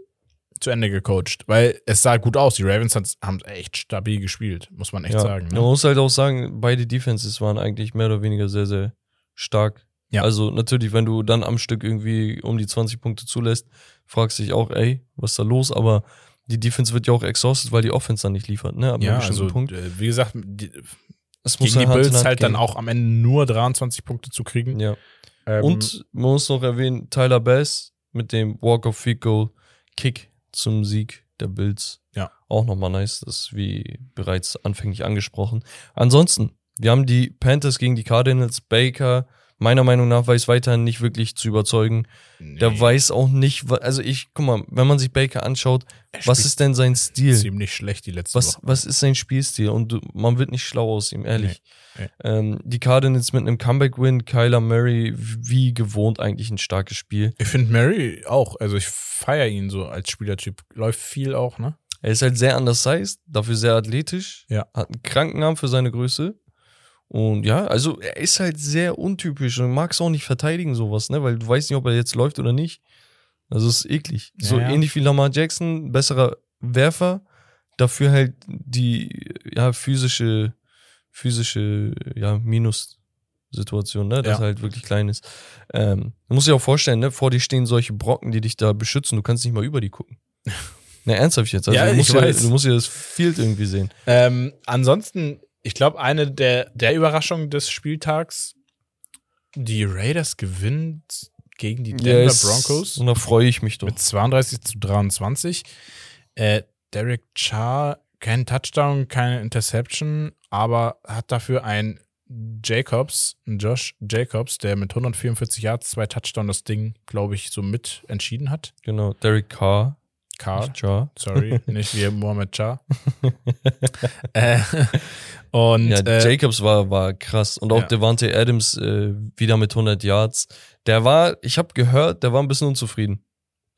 zu Ende gecoacht, weil es sah gut aus. Die Ravens haben echt stabil gespielt, muss man echt ja. sagen. Ne? Man muss halt auch sagen, beide Defenses waren eigentlich mehr oder weniger sehr, sehr stark. Ja. Also natürlich, wenn du dann am Stück irgendwie um die 20 Punkte zulässt, fragst du dich auch, ey, was ist da los? Aber die Defense wird ja auch exhausted, weil die Offense dann nicht liefert, ne? Ab ja, also, Punkt. Äh, wie gesagt, die, es gegen die Bills halt gehen. dann auch am Ende nur 23 Punkte zu kriegen. Ja. Ähm, Und man muss noch erwähnen, Tyler Bass mit dem Walk of Field Goal Kick zum Sieg der Bills. Ja. Auch nochmal nice, das ist wie bereits anfänglich angesprochen. Ansonsten, wir haben die Panthers gegen die Cardinals, Baker, meiner Meinung nach weiß weiterhin nicht wirklich zu überzeugen. Nee. Der weiß auch nicht, also ich, guck mal, wenn man sich Baker anschaut, was ist denn sein Stil? Ziemlich schlecht die letzte was, Woche. Was ist sein Spielstil? Und man wird nicht schlau aus ihm, ehrlich. Nee. Nee. Ähm, die Cardinals mit einem Comeback-Win, Kyler Murray, wie gewohnt eigentlich ein starkes Spiel. Ich finde Murray auch, also ich feiere ihn so als Spielertyp. Läuft viel auch, ne? Er ist halt sehr undersized, dafür sehr athletisch, ja. hat einen Krankenarm für seine Größe. Und ja, also er ist halt sehr untypisch und mag es auch nicht verteidigen, sowas, ne? Weil du weißt nicht, ob er jetzt läuft oder nicht. Also es ist eklig. Ja, so ja. ähnlich wie Lamar Jackson, besserer Werfer, dafür halt die ja, physische, physische, ja, Minus-Situation, ne? Das ja. halt wirklich klein ist. Ähm, du musst dir auch vorstellen, ne? Vor dir stehen solche Brocken, die dich da beschützen. Du kannst nicht mal über die gucken. <laughs> Na, ernsthaft jetzt. Also ja, du, musst ja, du musst ja das Field irgendwie sehen. Ähm, ansonsten ich glaube, eine der, der Überraschungen des Spieltags, die Raiders gewinnt gegen die Denver yes. Broncos. Und da freue ich mich doch. Mit 32 zu 23. Äh, Derek Carr, kein Touchdown, keine Interception, aber hat dafür ein Jacobs, Josh Jacobs, der mit 144 Yards, zwei Touchdowns das Ding, glaube ich, so mit entschieden hat. Genau, Derek Carr. Nicht Char. Sorry, <laughs> nicht wie Mohamed Char. <laughs> äh, und ja, äh, Jacobs war, war krass. Und auch ja. Devante Adams äh, wieder mit 100 Yards. Der war, ich habe gehört, der war ein bisschen unzufrieden.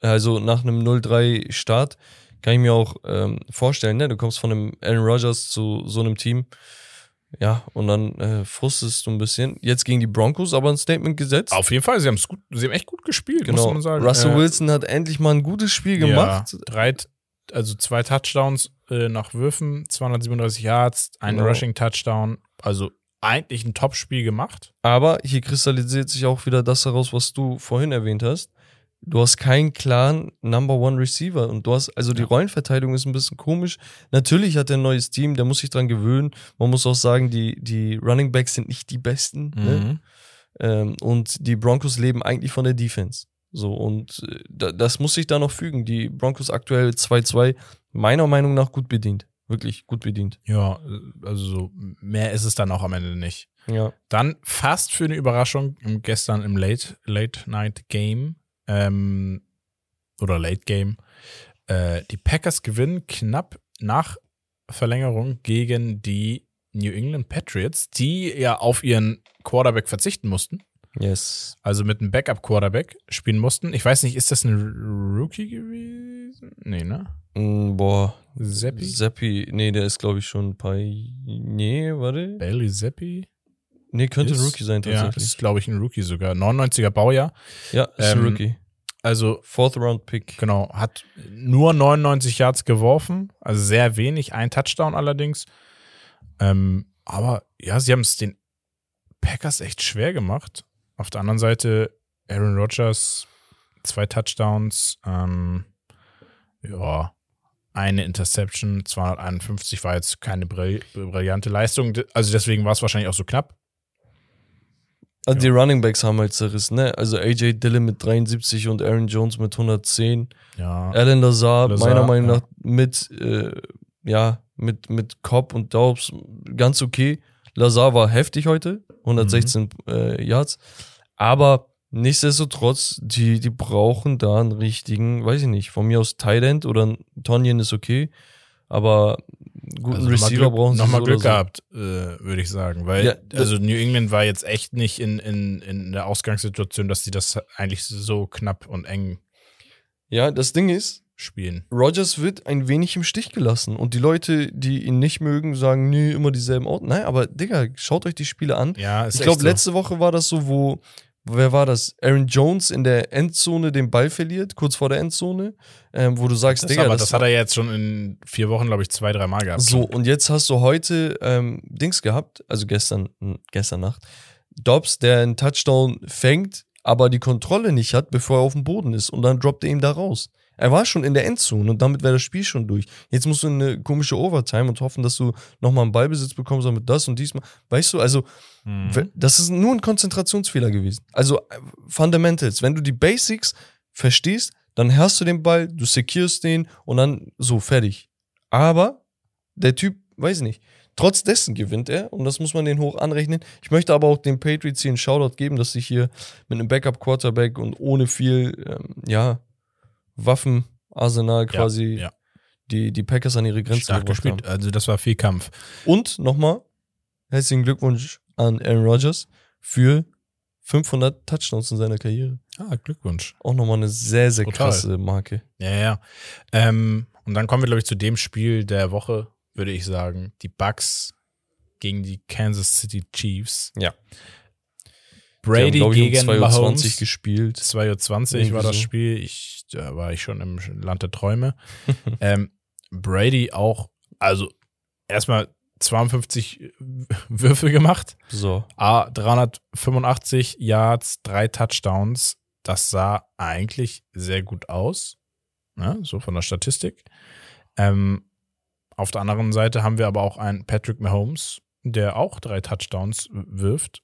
Also nach einem 0-3 Start kann ich mir auch ähm, vorstellen, ne? du kommst von einem Aaron Rodgers zu so einem Team ja, und dann äh, frustest du ein bisschen. Jetzt gegen die Broncos aber ein Statement gesetzt. Auf jeden Fall, sie, gut, sie haben echt gut gespielt, genau. muss man sagen. Russell äh, Wilson hat endlich mal ein gutes Spiel gemacht. Ja, drei, also zwei Touchdowns äh, nach Würfen, 237 Yards, ein genau. Rushing-Touchdown. Also eigentlich ein Top-Spiel gemacht. Aber hier kristallisiert sich auch wieder das heraus, was du vorhin erwähnt hast du hast keinen klaren Number One Receiver und du hast, also die Rollenverteilung ist ein bisschen komisch. Natürlich hat er ein neues Team, der muss sich dran gewöhnen. Man muss auch sagen, die, die Running Backs sind nicht die besten. Ne? Mhm. Ne? Ähm, und die Broncos leben eigentlich von der Defense. So, und äh, das muss sich da noch fügen. Die Broncos aktuell 2-2, meiner Meinung nach gut bedient. Wirklich gut bedient. Ja, also so mehr ist es dann auch am Ende nicht. Ja. Dann fast für eine Überraschung gestern im Late, Late Night Game ähm, oder Late Game. Äh, die Packers gewinnen knapp nach Verlängerung gegen die New England Patriots, die ja auf ihren Quarterback verzichten mussten. Yes. Also mit einem Backup-Quarterback spielen mussten. Ich weiß nicht, ist das ein Rookie gewesen? Nee, ne? Mm, boah. Seppi? Seppi, nee, der ist glaube ich schon ein paar. Nee, warte. Bailey Seppi? Nee, könnte ein Ist- Rookie sein Ja, tatsächlich. ist glaube ich ein Rookie sogar. 99er Baujahr. Ja, ist Ähm, ein Rookie. Also Fourth Round Pick. Genau, hat nur 99 Yards geworfen, also sehr wenig, ein Touchdown allerdings. Ähm, aber ja, sie haben es den Packers echt schwer gemacht. Auf der anderen Seite Aaron Rodgers, zwei Touchdowns, ähm, ja, eine Interception, 251 war jetzt keine brill brillante Leistung, also deswegen war es wahrscheinlich auch so knapp. Also die Running Backs haben halt zerrissen, ne? Also AJ Dillon mit 73 und Aaron Jones mit 110. Ja, Alan Lazar, Lazar, meiner Meinung ja. nach mit, äh, ja, mit, mit Cobb und Daubs ganz okay. Lazar war heftig heute, 116 Mhm. äh, Yards. Aber nichtsdestotrotz, die, die brauchen da einen richtigen, weiß ich nicht, von mir aus Thailand oder Tonyan ist okay. Aber guten Also Receiver Glück, brauchen sie nochmal so Glück so. gehabt, äh, würde ich sagen. Weil, Ja, also New England war jetzt echt nicht in, in, in der Ausgangssituation, dass sie das eigentlich so knapp und eng Ja, das Ding ist, spielen. Rogers wird ein wenig im Stich gelassen. Und die Leute, die ihn nicht mögen, sagen, nee, immer dieselben Orte. Nein, aber Digga, schaut euch die Spiele an. Ja, Ich glaube, so. letzte Woche war das so, wo, wer war das? Aaron Jones in der Endzone den Ball verliert, kurz vor der Endzone, ähm, wo du sagst, das, Digga, aber das, das, hat er jetzt schon in vier Wochen, glaube ich, zwei, drei Mal gehabt. so, und jetzt hast du heute ähm, Dings gehabt, also gestern, gestern Nacht, Dobbs, der einen Touchdown fängt, aber die Kontrolle nicht hat, bevor er auf dem Boden ist und dann droppt er ihn da raus. Er war schon in der Endzone und damit wäre das Spiel schon durch. Jetzt musst du in eine komische Overtime und hoffen, dass du nochmal einen Ballbesitz bekommst, damit das und diesmal. Weißt du, also. We- Das ist nur ein Konzentrationsfehler gewesen. Also äh, Fundamentals. Wenn du die Basics verstehst, dann hast du den Ball, du securest den und dann so fertig. Aber der Typ, weiß ich nicht. Trotz dessen gewinnt er und das muss man den hoch anrechnen. Ich möchte aber auch den Patriots hier einen Shoutout geben, dass sich hier mit einem Backup-Quarterback und ohne viel, ähm, ja, Waffenarsenal quasi ja. Die, die Packers an ihre Grenzen Stark gebracht haben. gespielt. Also das war viel Kampf. Und nochmal, herzlichen Glückwunsch an Aaron Rodgers für 500 Touchdowns in seiner Karriere. Ah, Glückwunsch. Auch nochmal eine sehr, sehr Total. krasse Marke. Ja, ja. Ähm, und dann kommen wir, glaube ich, zu dem Spiel der Woche, würde ich sagen. Die Bucks gegen die Kansas City Chiefs. Ja. Brady haben, ich, um gegen 22 Mahomes. gespielt. 2.20 Uhr war das. Spiel. Ich, da war ich schon im Land der Träume. <laughs> ähm, Brady auch, also erstmal 52 Würfe gemacht. So. A, 385 Yards, drei Touchdowns. Das sah eigentlich sehr gut aus. Ne? So von der Statistik. Ähm, auf der anderen Seite haben wir aber auch einen Patrick Mahomes, der auch drei Touchdowns wirft.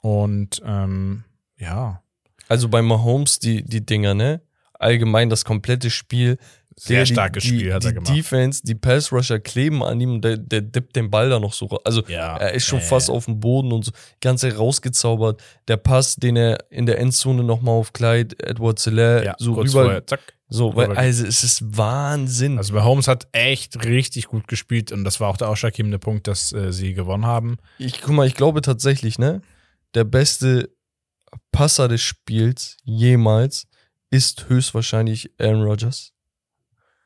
Und ähm, ja, Also bei Mahomes die, die Dinger, ne? Allgemein das komplette Spiel. sehr Der- die- starkes die, Spiel hat die er gemacht. Defense, die Pass-Rusher kleben an ihm und der, der dippt den Ball da noch so raus. Also ja, er ist schon ja, fast auf dem Boden und so. Ganze rausgezaubert. Der Pass, den er in der Endzone nochmal auf Clyde Edward Zeller ja, so kurz rüber. vorher, zack. So, weil, also es ist Wahnsinn. Also Mahomes hat echt richtig gut gespielt und das war auch der ausschlaggebende Punkt, dass äh, sie gewonnen haben. ich guck mal, ich glaube tatsächlich, ne? Der beste Passer des Spiels jemals ist höchstwahrscheinlich Aaron Rodgers.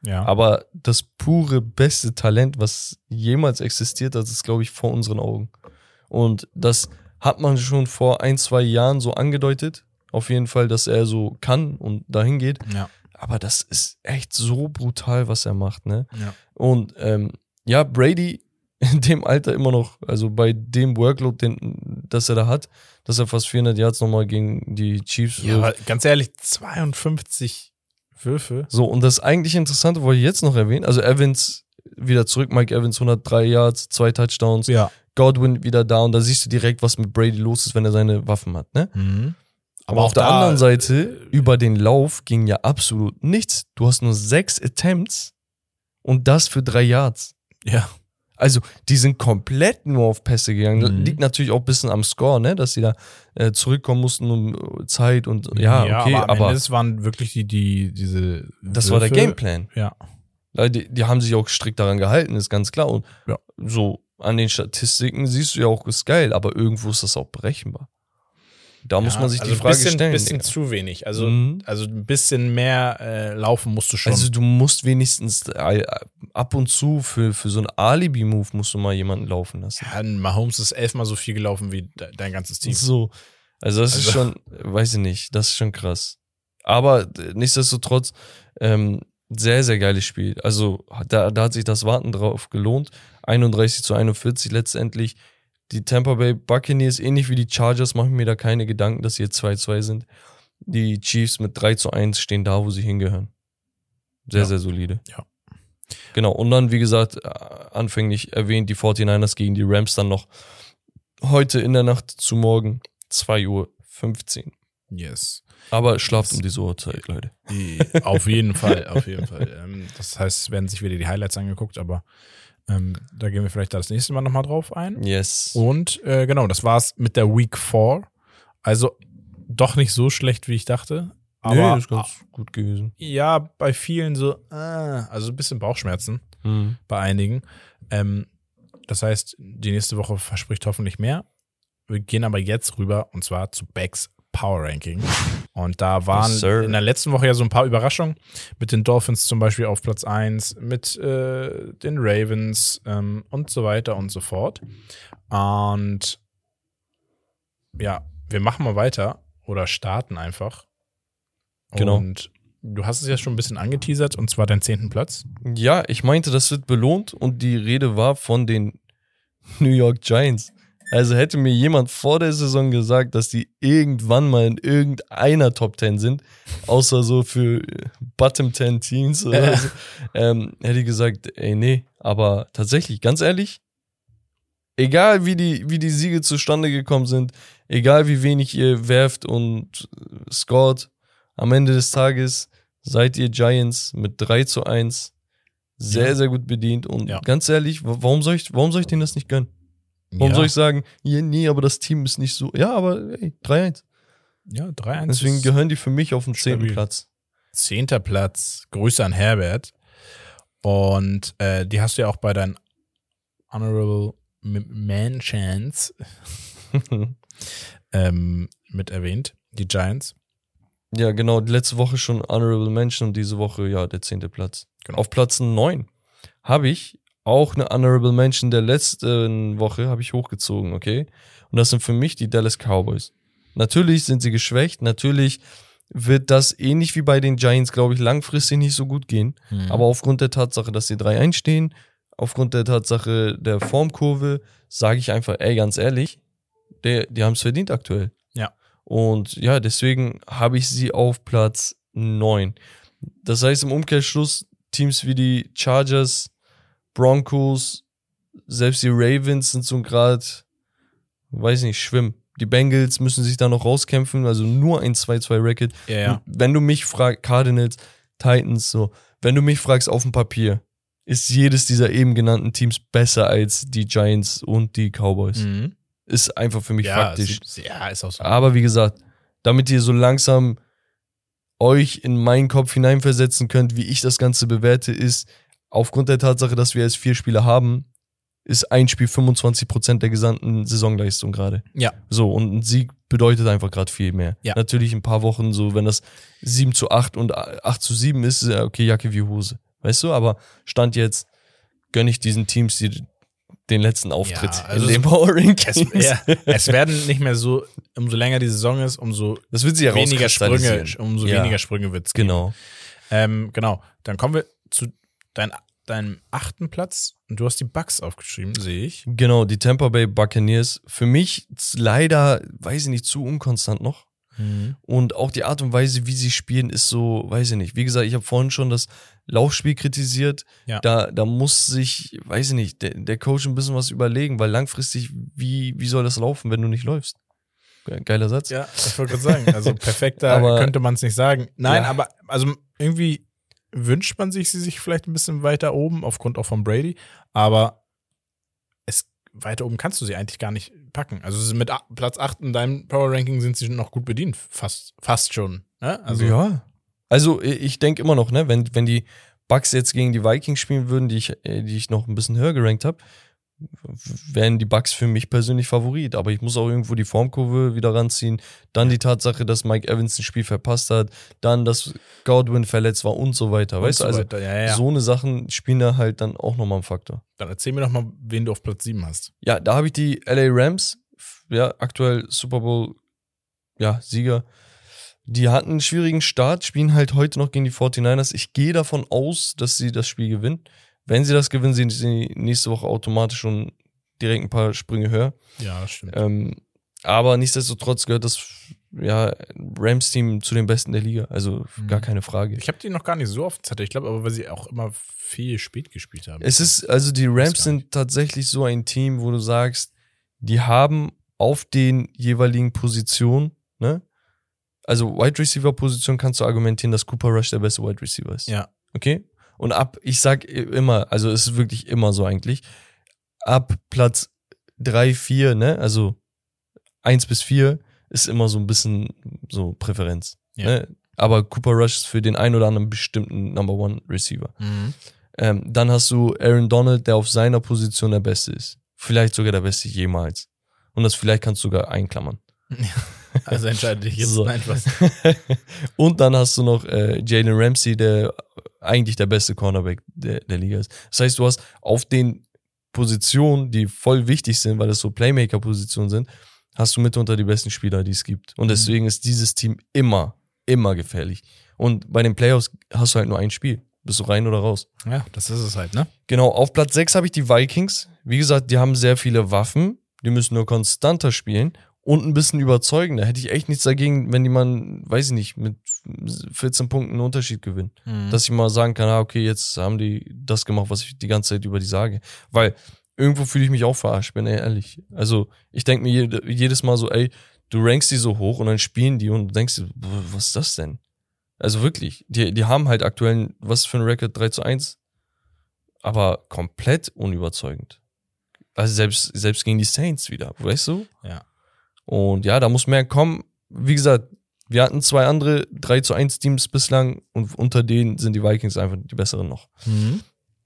Ja. Aber das pure beste Talent, was jemals existiert hat, ist, glaube ich, vor unseren Augen. Und das hat man schon vor ein, zwei Jahren so angedeutet. Auf jeden Fall, dass er so kann und dahin geht. ja. Aber das ist echt so brutal, was er macht, ne? Ja. Und ähm, ja, Brady in dem Alter immer noch, also bei dem Workload, den, das er da hat, dass er fast 400 Yards nochmal gegen die Chiefs Ja, wirft. aber ganz ehrlich, 52 Würfe. So, und das eigentlich Interessante wollte ich jetzt noch erwähnen. Also Evans wieder zurück, Mike Evans 103 Yards, zwei Touchdowns, Ja. Godwin wieder da und da siehst du direkt, was mit Brady los ist, wenn er seine Waffen hat, ne? Mhm. Aber, auf der anderen Seite, äh, über den Lauf ging ja absolut nichts. Du hast nur sechs Attempts und das für drei Yards. Ja. Also, die sind komplett nur auf Pässe gegangen. Mhm. Liegt natürlich auch ein bisschen am Score, ne? Dass sie da äh, zurückkommen mussten um Zeit und ja, okay, aber, am aber, Ende, es waren wirklich die, die diese. das war der Würfe. Gameplan. Ja. Die, die haben sich auch strikt daran gehalten, ist ganz klar. Und Ja. so an den Statistiken siehst du ja auch, ist geil, aber irgendwo ist das auch berechenbar. Da muss Ja, man sich also die Frage ein bisschen, stellen. bisschen Digga. zu wenig. Also, Mhm. also ein bisschen mehr äh, laufen musst du schon. Also du musst wenigstens äh, ab und zu für, für so einen Alibi-Move musst du mal jemanden laufen lassen. ja, Mahomes ist elfmal so viel gelaufen wie de dein ganzes Team. So. Also das ist Also- schon, weiß ich nicht, das ist schon krass. Aber äh, nichtsdestotrotz, ähm, sehr, sehr geiles Spiel. Also da, da hat sich das Warten drauf gelohnt. 31 zu 41 letztendlich. Die Tampa Bay Buccaneers, ähnlich wie die Chargers, machen mir da keine Gedanken, dass sie jetzt 2-2 sind. Die Chiefs mit 3 zu 1 stehen da, wo sie hingehören. Sehr, Ja. sehr solide. Ja. Genau. Und dann, wie gesagt, äh, anfänglich erwähnt, die 49ers gegen die Rams dann noch heute in der Nacht zu morgen 2.15 Uhr. Yes. Aber schlaft um diese Uhrzeit, Leute. Auf jeden Fall, auf <laughs> jeden Fall. Ähm, das heißt, es werden sich wieder die Highlights angeguckt, aber ähm, da gehen wir vielleicht das nächste Mal nochmal drauf ein. Yes. Und äh, genau, das war's mit der Week 4. Also doch nicht so schlecht, wie ich dachte. Aber nee, ist ganz gut gewesen. ja, bei vielen so, ah, also ein bisschen Bauchschmerzen Mhm. bei einigen. Ähm, das heißt, die nächste Woche verspricht hoffentlich mehr. Wir gehen aber jetzt rüber und zwar zu Becks Power Ranking. Und da waren Yes, in der letzten Woche ja so ein paar Überraschungen. Mit den Dolphins zum Beispiel auf Platz 1, mit äh, den Ravens ähm, und so weiter und so fort. Und ja, wir machen mal weiter oder starten einfach. Genau. Und du hast es ja schon ein bisschen angeteasert und zwar deinen zehnten Platz. Ja, ich meinte, das wird belohnt und die Rede war von den New York Giants. Also hätte mir jemand vor der Saison gesagt, dass die irgendwann mal in irgendeiner Top 10 sind, außer so für äh, Bottom 10 Teams oder so, ähm, hätte ich gesagt, ey, nee. Aber tatsächlich, ganz ehrlich, egal wie die, wie die Siege zustande gekommen sind, egal wie wenig ihr werft und äh, scored, am Ende des Tages seid ihr Giants mit 3 zu 1 sehr, Ja. sehr gut bedient. Und Ja. ganz ehrlich, wa- warum soll ich, warum soll ich denen das nicht gönnen? Warum ja. soll ich sagen, nee, aber das Team ist nicht so. Ja, aber ey, 3-1. Ja, 3-1. Deswegen gehören die für mich auf den zehnten. Platz. Zehnter Platz. Grüße an Herbert. Und äh, die hast du ja auch bei deinen Honorable M- Mentions <laughs> ähm, mit erwähnt. Die Giants. ja, genau. Die letzte Woche schon Honorable Mention und diese Woche, ja, der zehnte Platz. Genau. Auf Platz 9 habe ich auch eine Honorable Mention der letzten Woche habe ich hochgezogen, okay? Und das sind für mich die Dallas Cowboys. Natürlich sind sie geschwächt, natürlich wird das ähnlich wie bei den Giants, glaube ich, langfristig nicht so gut gehen. Mhm. Aber aufgrund der Tatsache, dass sie 3-1 stehen, aufgrund der Tatsache der Formkurve, sage ich einfach, ey, ganz ehrlich, der, die haben es verdient aktuell. Ja. Und ja, deswegen habe ich sie auf Platz 9. Das heißt im Umkehrschluss, Teams wie die Chargers, Broncos, selbst die Ravens sind so gerade, weiß nicht, schwimmen. Die Bengals müssen sich da noch rauskämpfen, also nur ein 2-2-Record. ja, ja. Und Wenn du mich fragst, Cardinals, Titans, so, wenn du mich fragst auf dem Papier, ist jedes dieser eben genannten Teams besser als die Giants und die Cowboys. Mhm. Ist einfach für mich ja, faktisch. sie- ja, ist auch so. Aber wie gesagt, damit ihr so langsam euch in meinen Kopf hineinversetzen könnt, wie ich das Ganze bewerte, ist, aufgrund der Tatsache, dass wir jetzt vier Spiele haben, ist ein Spiel 25% der gesamten Saisonleistung gerade. Ja. So, und ein Sieg bedeutet einfach gerade viel mehr. Ja. Natürlich ein paar Wochen so, wenn das 7 zu 8 und 8 zu 7 ist, ist ja okay, Jacke wie Hose. Weißt du, aber Stand jetzt gönne ich diesen Teams die, den letzten Auftritt Ja, also in den es- Power Es, Rankings. ja, es werden nicht mehr so, umso länger die Saison ist, umso Das wird sich weniger Sprünge, umso Ja. weniger Sprünge wird es. Genau. Ähm, genau. Dann kommen wir zu dein, deinem achten Platz. Und du hast die Bugs aufgeschrieben, sehe ich. Genau, die Tampa Bay Buccaneers. Für mich leider, weiß ich nicht, zu unkonstant noch. Und auch die Art und Weise, wie sie spielen, ist so, weiß ich nicht. Wie gesagt, ich habe vorhin schon das Laufspiel kritisiert. Ja. Da, da muss sich, weiß ich nicht, der, der Coach ein bisschen was überlegen, weil langfristig, wie, wie soll das laufen, wenn du nicht läufst? Ge- Geiler Satz. Ja, ich wollte gerade sagen, also <laughs> perfekter Aber- könnte man es nicht sagen. Nein, Ja. aber also irgendwie wünscht man sich sie sich vielleicht ein bisschen weiter oben, aufgrund auch von Brady. Aber es weiter oben kannst du sie eigentlich gar nicht packen. Also mit Platz 8 in deinem Power Ranking sind sie noch gut bedient, fast, fast schon. Ne? Also, ja. Also ich denke immer noch, ne, wenn, wenn die Bucks jetzt gegen die Vikings spielen würden, die ich, äh, die ich noch ein bisschen höher gerankt habe, wären die Bucks für mich persönlich Favorit. Aber ich muss auch irgendwo die Formkurve wieder ranziehen. Dann die Tatsache, dass Mike Evans ein Spiel verpasst hat. Dann, dass Godwin verletzt war und so weiter. Und weißt du, so also ja, ja. so eine Sachen spielen da halt dann auch nochmal einen Faktor. Dann erzähl mir doch mal, wen du auf Platz 7 hast. Ja, da habe ich die LA Rams. Ja, aktuell Super Bowl, ja, Sieger. Die hatten einen schwierigen Start, spielen halt heute noch gegen die 49ers. Ich gehe davon aus, dass sie das Spiel gewinnen. Wenn sie das gewinnen, sind sie nächste Woche automatisch schon direkt ein paar Sprünge höher. Ja, stimmt. Ähm, aber nichtsdestotrotz gehört das ja, Rams-Team zu den besten der Liga. Also mhm. gar keine Frage. Ich habe die noch gar nicht so oft Zettel. Ich glaube aber, weil sie auch immer viel spät gespielt haben. Es ist, also die Rams sind tatsächlich so ein Team, wo du sagst, die haben auf den jeweiligen Positionen, ne? Also Wide Receiver Position kannst du argumentieren, dass Cooper Rush der beste Wide Receiver ist. Ja. Okay? Und ab, ich sag immer, also es ist wirklich immer so eigentlich, ab Platz drei vier ne, also eins bis vier ist immer so ein bisschen so Präferenz. Ja. Ne? Aber Cooper Rush ist für den einen oder anderen bestimmten Number One Receiver. Mhm. Ähm, dann hast du Aaron Donald, der auf seiner Position der Beste ist. Vielleicht sogar der Beste jemals. Und das vielleicht kannst du sogar einklammern. <laughs> Also entscheide dich jetzt so. einfach. <laughs> Und dann hast du noch äh, Jalen Ramsey, der eigentlich der beste Cornerback der, der Liga ist. Das heißt, du hast auf den Positionen, die voll wichtig sind, weil das so Playmaker-Positionen sind, hast du mitunter die besten Spieler, die es gibt. Und mhm. deswegen ist dieses Team immer, immer gefährlich. Und bei den Playoffs hast du halt nur ein Spiel. Bist du rein oder raus? Ja, das ist es halt, ne? Genau, auf Platz 6 habe ich die Vikings. Wie gesagt, die haben sehr viele Waffen. Die müssen nur konstanter spielen und ein bisschen überzeugender. Hätte ich echt nichts dagegen, wenn die man, weiß ich nicht, mit 14 Punkten einen Unterschied gewinnen. Mhm. Dass ich mal sagen kann, ah, okay, jetzt haben die das gemacht, was ich die ganze Zeit über die sage. Weil irgendwo fühle ich mich auch verarscht, bin ehrlich. Also ich denke mir jedes Mal so, ey, du rankst die so hoch und dann spielen die und denkst dir, was ist das denn? Also wirklich, die, die haben halt aktuell, was für ein Record 3 zu 1, aber komplett unüberzeugend. Also selbst, selbst gegen die Saints wieder, weißt du? Ja. Und ja, da muss mehr kommen. Wie gesagt, wir hatten zwei andere 3 zu 1 Teams bislang und unter denen sind die Vikings einfach die besseren noch. Mhm.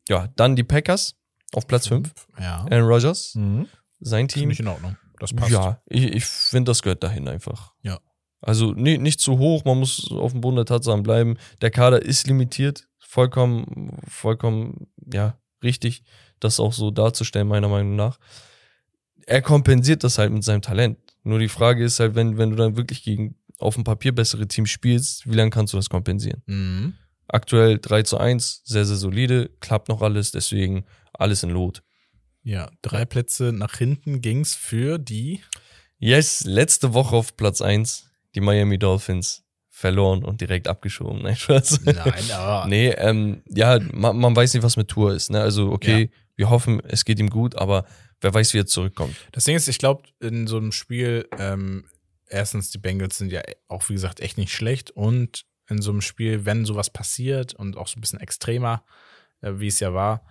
Ja, dann die Packers auf Platz 5. Ja. Aaron Rodgers, mhm. sein Team. Finde ich in Ordnung. Das passt. Ja, ich, ich finde, das gehört dahin einfach. Ja. Also nee, nicht zu hoch, man muss auf dem Boden der Tatsachen bleiben. Der Kader ist limitiert, vollkommen, vollkommen, ja, richtig, das auch so darzustellen, meiner Meinung nach. Er kompensiert das halt mit seinem Talent. Nur die Frage ist halt, wenn, wenn du dann wirklich gegen auf dem Papier bessere Teams spielst, wie lange kannst du das kompensieren? Mhm. Aktuell 3 zu 1, sehr, sehr solide, klappt noch alles, deswegen alles in Lot. Ja, drei Plätze nach hinten ging's für die. Yes, letzte Woche auf Platz 1, die Miami Dolphins verloren und direkt abgeschoben. Nein, <laughs> Spaß. Nein, aber. nee, ähm, ja, man, man, weiß nicht, was mit Tour ist. Ne? Also, okay, ja. wir hoffen, es geht ihm gut, aber wer weiß, wie er zurückkommt. Das Ding ist, ich glaube, in so einem Spiel, ähm, erstens, die Bengals sind ja auch, wie gesagt, echt nicht schlecht. Und in so einem Spiel, wenn sowas passiert und auch so ein bisschen extremer, äh, wie es ja war,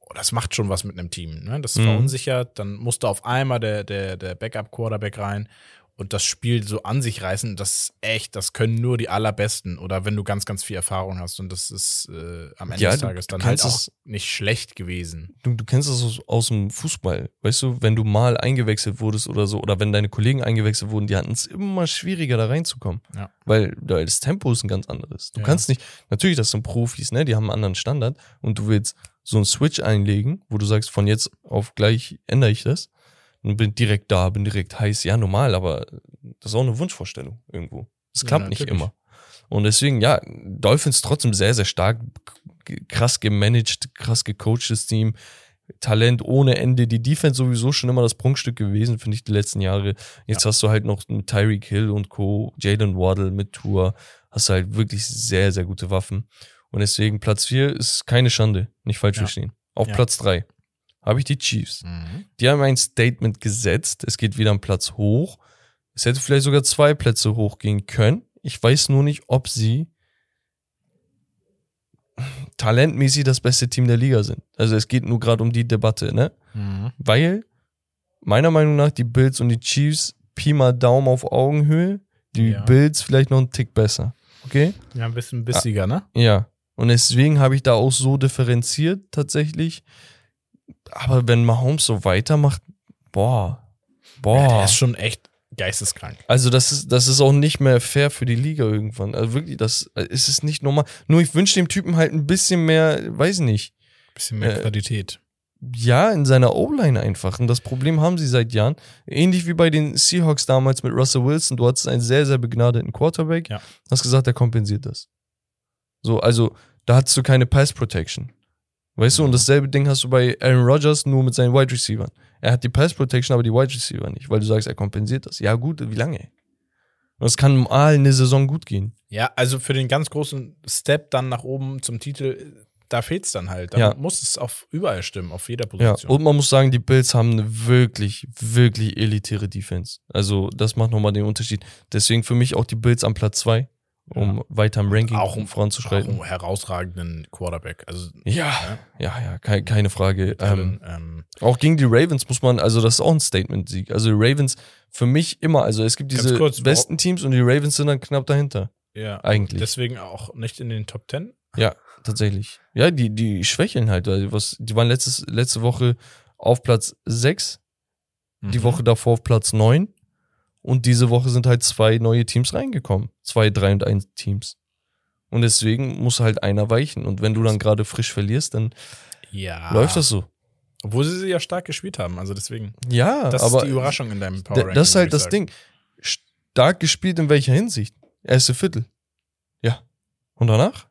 oh, das macht schon was mit einem Team. Ne? Das mhm. verunsichert. Dann musste auf einmal der, der, der Backup-Quarterback rein und das Spiel so an sich reißen, das ist echt, das können nur die allerbesten oder wenn du ganz, ganz viel Erfahrung hast und das ist äh, am Ende ja, des Tages dann halt auch es, nicht schlecht gewesen. Du, du kennst das aus, aus, dem Fußball, weißt du, wenn du mal eingewechselt wurdest oder so oder wenn deine Kollegen eingewechselt wurden, die hatten es immer schwieriger da reinzukommen, ja. weil, weil das Tempo ist ein ganz anderes. Du ja. kannst nicht, natürlich, das sind Profis, ne, die haben einen anderen Standard und du willst so einen Switch einlegen, wo du sagst, von jetzt auf gleich ändere ich das und bin direkt da, bin direkt heiß. Ja, normal, aber das ist auch eine Wunschvorstellung irgendwo. Es klappt ja, nicht immer. Und deswegen, ja, Dolphins trotzdem sehr, sehr stark, krass gemanagt, krass gecoachtes Team. Talent ohne Ende. Die Defense sowieso schon immer das Prunkstück gewesen, finde ich, die letzten Jahre. Jetzt ja. hast du halt noch Tyreek Hill und Co., Jalen Waddle mit Tour. Hast du halt wirklich sehr, sehr gute Waffen. Und deswegen Platz 4 ist keine Schande. Nicht falsch ja. verstehen. Auf ja. Platz 3 habe ich die Chiefs. Mhm. Die haben ein Statement gesetzt. Es geht wieder einen Platz hoch. Es hätte vielleicht sogar zwei Plätze hochgehen können. Ich weiß nur nicht, ob sie talentmäßig das beste Team der Liga sind. Also es geht nur gerade um die Debatte, ne? Mhm. Weil meiner Meinung nach die Bills und die Chiefs Pi mal Daumen auf Augenhöhe, die Ja. Bills vielleicht noch einen Tick besser. Okay? Ja, ein bisschen bissiger, ne? Ja. Und deswegen habe ich da auch so differenziert tatsächlich. Aber wenn Mahomes so weitermacht, boah, Ja, boah. der ist schon echt geisteskrank. Also das ist, das ist auch nicht mehr fair für die Liga irgendwann. Also wirklich, das es ist nicht normal. Nur ich wünsche dem Typen halt ein bisschen mehr, weiß ich nicht, Bisschen mehr Äh, Qualität. ja, in seiner O-Line einfach. Und das Problem haben sie seit Jahren. Ähnlich wie bei den Seahawks damals mit Russell Wilson. Du hattest einen sehr, sehr begnadeten Quarterback. Ja. Hast gesagt, er kompensiert das. So, also da hattest du keine Pass Protection. Weißt du, und dasselbe Ding hast du bei Aaron Rodgers nur mit seinen Wide Receivers. Er hat die Pass Protection, aber die Wide Receiver nicht, weil du sagst, er kompensiert das. Ja, gut, wie lange? Und es kann mal eine Saison gut gehen. Ja, also für den ganz großen Step dann nach oben zum Titel, da fehlt es dann halt. Da Ja. muss es auf überall stimmen, auf jeder Ja, Position. und man muss sagen, die Bills haben eine wirklich, wirklich elitäre Defense. Also, das macht nochmal den Unterschied. Deswegen für mich auch die Bills am Platz zwei, um weiter im Ranking auch um, auch voranzuschreiten. einen herausragenden Quarterback. Also Ja, ja, ja, keine, keine Frage. Ähm, ähm, auch gegen die Ravens muss man, also das ist auch ein Statement-Sieg. Also die Ravens für mich immer, also es gibt diese kurz, besten Teams und die Ravens sind dann knapp dahinter. ja, Eigentlich. deswegen auch nicht in den Top Ten. Ja, tatsächlich. Ja, die, die schwächeln halt. Also was, die waren letztes, letzte Woche auf Platz 6, die Mhm. Woche davor auf Platz 9. Und diese Woche sind halt zwei neue Teams reingekommen. Zwei, drei und eins Teams. Und deswegen muss halt einer weichen. Und wenn du dann gerade frisch verlierst, dann Ja. läuft das so. Obwohl sie sie ja stark gespielt haben. Also deswegen. Ja, Das aber ist die Überraschung in deinem Power Ranking. das ist halt das Ding. Stark gespielt in welcher Hinsicht? Erste Viertel. Ja. Und danach?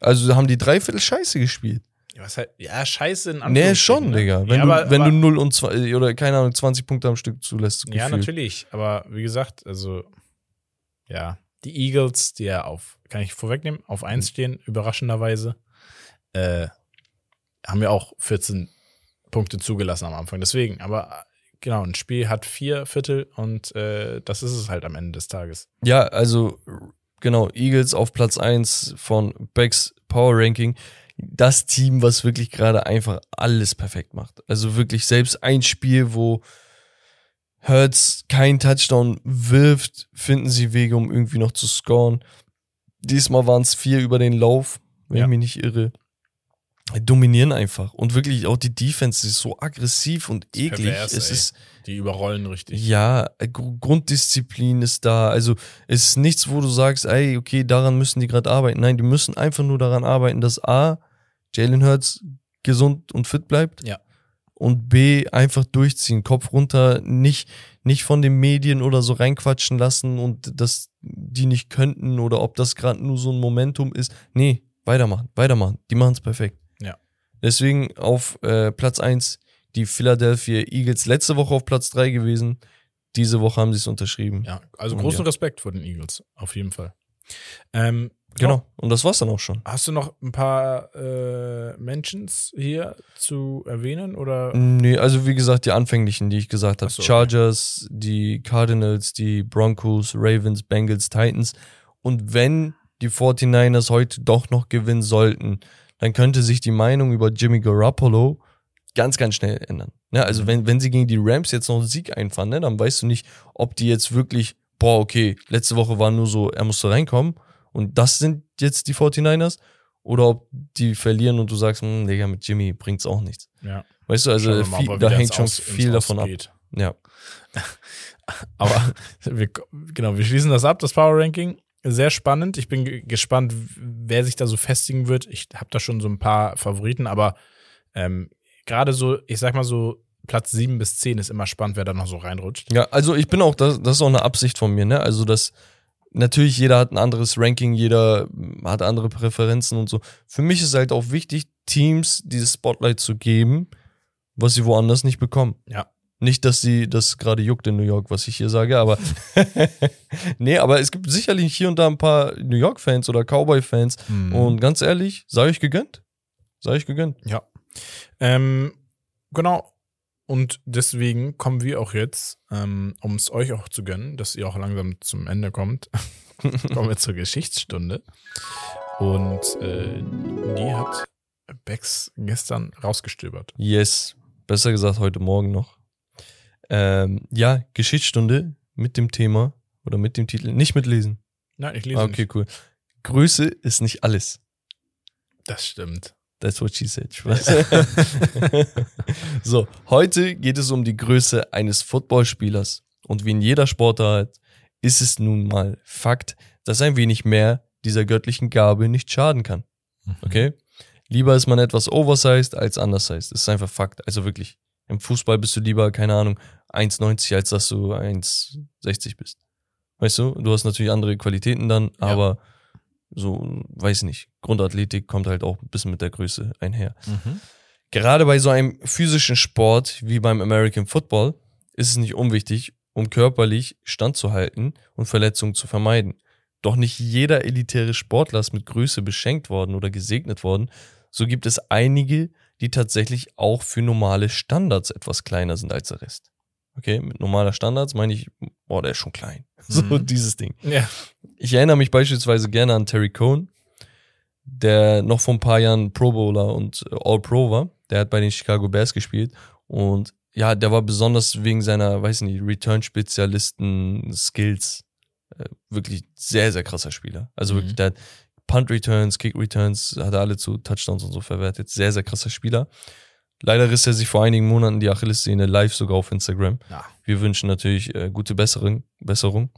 Also haben die drei Viertel scheiße gespielt. Ja, was halt, ja, scheiße in Nee, schon, ne? Digga. Wenn, ja, du, aber, wenn aber, du 0 und 2 oder keine Ahnung, 20 Punkte am Stück zulässt. Ja, gefühlt. natürlich. Aber wie gesagt, also, ja, die Eagles, die ja auf, kann ich vorwegnehmen, auf 1 stehen, überraschenderweise, äh, haben ja auch 14 Punkte zugelassen am Anfang. Deswegen, aber äh, genau, ein Spiel hat vier Viertel und äh, das ist es halt am Ende des Tages. Ja, also genau, Eagles auf Platz 1 von Becks Power Ranking. Das Team, was wirklich gerade einfach alles perfekt macht. Also wirklich selbst ein Spiel, wo Hurts keinen Touchdown wirft, finden sie Wege, um irgendwie noch zu scoren. Diesmal waren es vier über den Lauf, wenn Ja. ich mich nicht irre. Dominieren einfach. Und wirklich auch die Defense ist so aggressiv und eklig. pervers, es ey. ist Die überrollen richtig. ja, Gr- Grunddisziplin ist da. Also es ist nichts, wo du sagst, ey, okay, daran müssen die gerade arbeiten. Nein, die müssen einfach nur daran arbeiten, dass A, Jalen Hurts gesund und fit bleibt. Ja. Und B, einfach durchziehen, Kopf runter, nicht, nicht von den Medien oder so reinquatschen lassen und dass die nicht könnten oder ob das gerade nur so ein Momentum ist. Nee, weitermachen, weitermachen. Die machen es perfekt. Ja. Deswegen auf äh, Platz 1 die Philadelphia Eagles letzte Woche auf Platz 3 gewesen. Diese Woche haben sie es unterschrieben. Ja, also großen ja. Respekt vor den Eagles, auf jeden Fall. Ähm, Genau. Und das war's dann auch schon. Hast du noch ein paar äh, Mentions hier zu erwähnen oder? Nee, also wie gesagt, die anfänglichen, die ich gesagt habe. So, okay. Chargers, die Cardinals, die Broncos, Ravens, Bengals, Titans. Und wenn die 49ers heute doch noch gewinnen sollten, dann könnte sich die Meinung über Jimmy Garoppolo ganz, ganz schnell ändern. Ja, also Mhm. wenn, wenn sie gegen die Rams jetzt noch einen Sieg einfahren, ne, dann weißt du nicht, ob die jetzt wirklich, boah, okay, letzte Woche war nur so, er musste reinkommen und das sind jetzt die 49ers oder ob die verlieren und du sagst, hm, Digga, mit Jimmy bringt's auch nichts. Ja. Weißt du, also mal, viel, da hängt schon Aus- viel davon ab. geht. Ja. <laughs> Aber wir, genau, wir schließen das ab, das Power Ranking. Sehr spannend. Ich bin ge- gespannt, wer sich da so festigen wird. Ich habe da schon so ein paar Favoriten, aber ähm, gerade so, ich sag mal so, Platz 7 bis 10 ist immer spannend, wer da noch so reinrutscht. Ja, also ich bin auch, das, das ist auch eine Absicht von mir, ne? Also das, natürlich jeder hat ein anderes Ranking, jeder hat andere Präferenzen und so. Für mich ist halt auch wichtig, Teams dieses Spotlight zu geben, was sie woanders nicht bekommen. Ja. Nicht, dass sie das gerade juckt in New York, was ich hier sage, aber <laughs> nee, aber es gibt sicherlich hier und da ein paar New York-Fans oder Cowboy-Fans Mhm. und ganz ehrlich, sei euch gegönnt. Sei euch gegönnt. Ja. Ähm, genau. Und deswegen kommen wir auch jetzt, ähm, um es euch auch zu gönnen, dass ihr auch langsam zum Ende kommt, <laughs> kommen wir zur Geschichtsstunde. Und äh, die hat Bex gestern rausgestöbert. Yes, besser gesagt heute Morgen noch. Ähm, ja, Geschichtsstunde mit dem Thema oder mit dem Titel. Nicht mitlesen. Nein, ich lese Ah, okay, nicht. cool. Größe ist nicht alles. Das stimmt. That's what she said. So, heute geht es um die Größe eines Footballspielers. Und wie in jeder Sportart ist es nun mal Fakt, dass ein wenig mehr dieser göttlichen Gabe nicht schaden kann. Okay? Lieber ist man etwas oversized als undersized. Das ist einfach Fakt. Also wirklich. Im Fußball bist du lieber, keine Ahnung, 1,90 als dass du 1,60 bist. Weißt du? Du hast natürlich andere Qualitäten dann, Ja. aber so, weiß nicht. Grundathletik kommt halt auch ein bisschen mit der Größe einher. Mhm. Gerade bei so einem physischen Sport wie beim American Football ist es nicht unwichtig, um körperlich standzuhalten und Verletzungen zu vermeiden. Doch nicht jeder elitäre Sportler ist mit Größe beschenkt worden oder gesegnet worden. So gibt es einige, die tatsächlich auch für normale Standards etwas kleiner sind als der Rest. Okay, mit normaler Standards meine ich, boah, der ist schon klein. <laughs> So Mhm. dieses Ding. Ja. Ich erinnere mich beispielsweise gerne an Terry Cohn, der noch vor ein paar Jahren Pro Bowler und äh, All-Pro war. Der hat bei den Chicago Bears gespielt und ja, der war besonders wegen seiner, weiß nicht, Return-Spezialisten-Skills äh, wirklich sehr, sehr krasser Spieler. Also Mhm. wirklich, der hat Punt-Returns, Kick-Returns, hat er alle zu Touchdowns und so verwertet. Sehr, sehr krasser Spieler. Leider riss er sich vor einigen Monaten die Achillessehne live sogar auf Instagram. ja. Wir wünschen natürlich äh, gute Besserung. Besserung.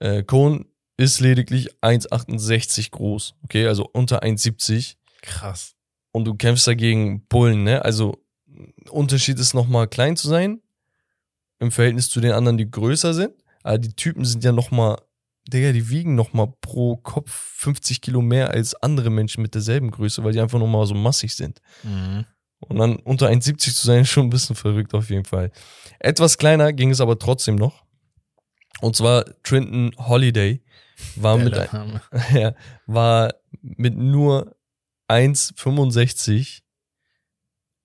Äh, Cohn ist lediglich 1,68 groß, okay, also unter 1,70 Krass. und du kämpfst dagegen Bullen, ne? Also Unterschied ist nochmal klein zu sein im Verhältnis zu den anderen, die größer sind, aber die Typen sind ja nochmal, Digga, die wiegen nochmal pro Kopf 50 Kilo mehr als andere Menschen mit derselben Größe, weil die einfach nochmal so massig sind. Mhm. Und dann unter 1,70 zu sein, ist <laughs> schon ein bisschen verrückt auf jeden Fall. Etwas kleiner ging es aber trotzdem noch. Und zwar Trenton Holiday war mit, ein, <laughs> ja, war mit nur 1,65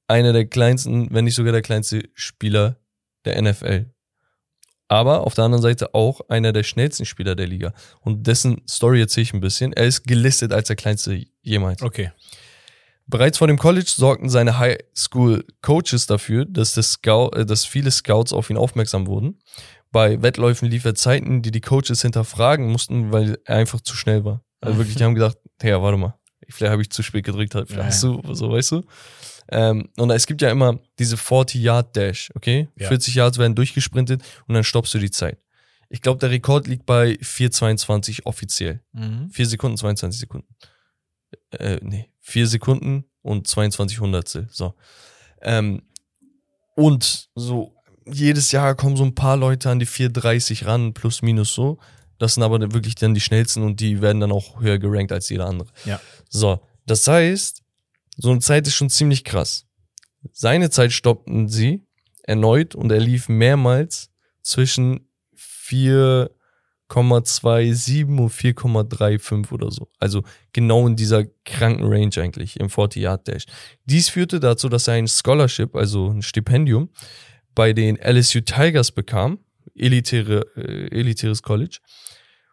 einer der kleinsten, wenn nicht sogar der kleinste Spieler der NFL. Aber auf der anderen Seite auch einer der schnellsten Spieler der Liga. Und dessen Story erzähle ich ein bisschen. Er ist gelistet als der kleinste jemals. Okay. Bereits vor dem College sorgten seine High-School-Coaches dafür, dass, das Scout, äh, dass viele Scouts auf ihn aufmerksam wurden. Bei Wettläufen lief er Zeiten, die die Coaches hinterfragen mussten, weil er einfach zu schnell war. Also <laughs> wirklich, die haben gedacht, hey, warte mal, vielleicht habe ich zu spät gedrückt, vielleicht Ja, hast du, so, weißt du. Ähm, und es gibt ja immer diese 40-Yard-Dash, okay? Ja. 40 Yards werden durchgesprintet und dann stoppst du die Zeit. Ich glaube, der Rekord liegt bei 4,22 offiziell. Mhm. 4 Sekunden, 22 Sekunden. Äh, nee, 4 Sekunden und 22 Hundertstel. So. Ähm, und so, jedes Jahr kommen so ein paar Leute an die 4,30 ran, plus minus so. Das sind aber wirklich dann die schnellsten und die werden dann auch höher gerankt als jeder andere. Ja. So, das heißt, so eine Zeit ist schon ziemlich krass. Seine Zeit stoppten sie erneut und er lief mehrmals zwischen 4,27 und 4,35 oder so. Also genau in dieser kranken Range eigentlich im 40 Yard Dash. Dies führte dazu, dass er ein Scholarship, also ein Stipendium, bei den LSU Tigers bekam, elitäre, äh, elitäres College,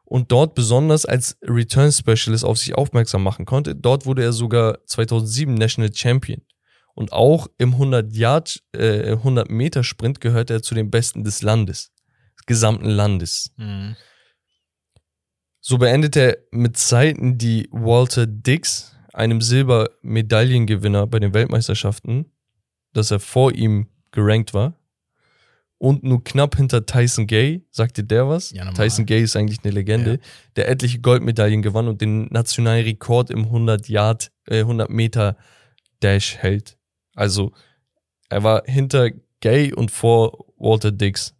und dort besonders als Return Specialist auf sich aufmerksam machen konnte. Dort wurde er sogar 2007 National Champion. Und auch im 100 Yard, äh, 100 Meter Sprint gehörte er zu den Besten des Landes, des gesamten Landes. Mhm. So beendete er mit Zeiten, die Walter Dix, einem Silbermedaillengewinner bei den Weltmeisterschaften, dass er vor ihm gerankt war. Und nur knapp hinter Tyson Gay, sagte der was? Ja. Tyson Gay ist eigentlich eine Legende, Ja. der etliche Goldmedaillen gewann und den nationalen Rekord im 100 Yard, äh, 100 Meter Dash hält. Also, er war hinter Gay und vor Walter Dix.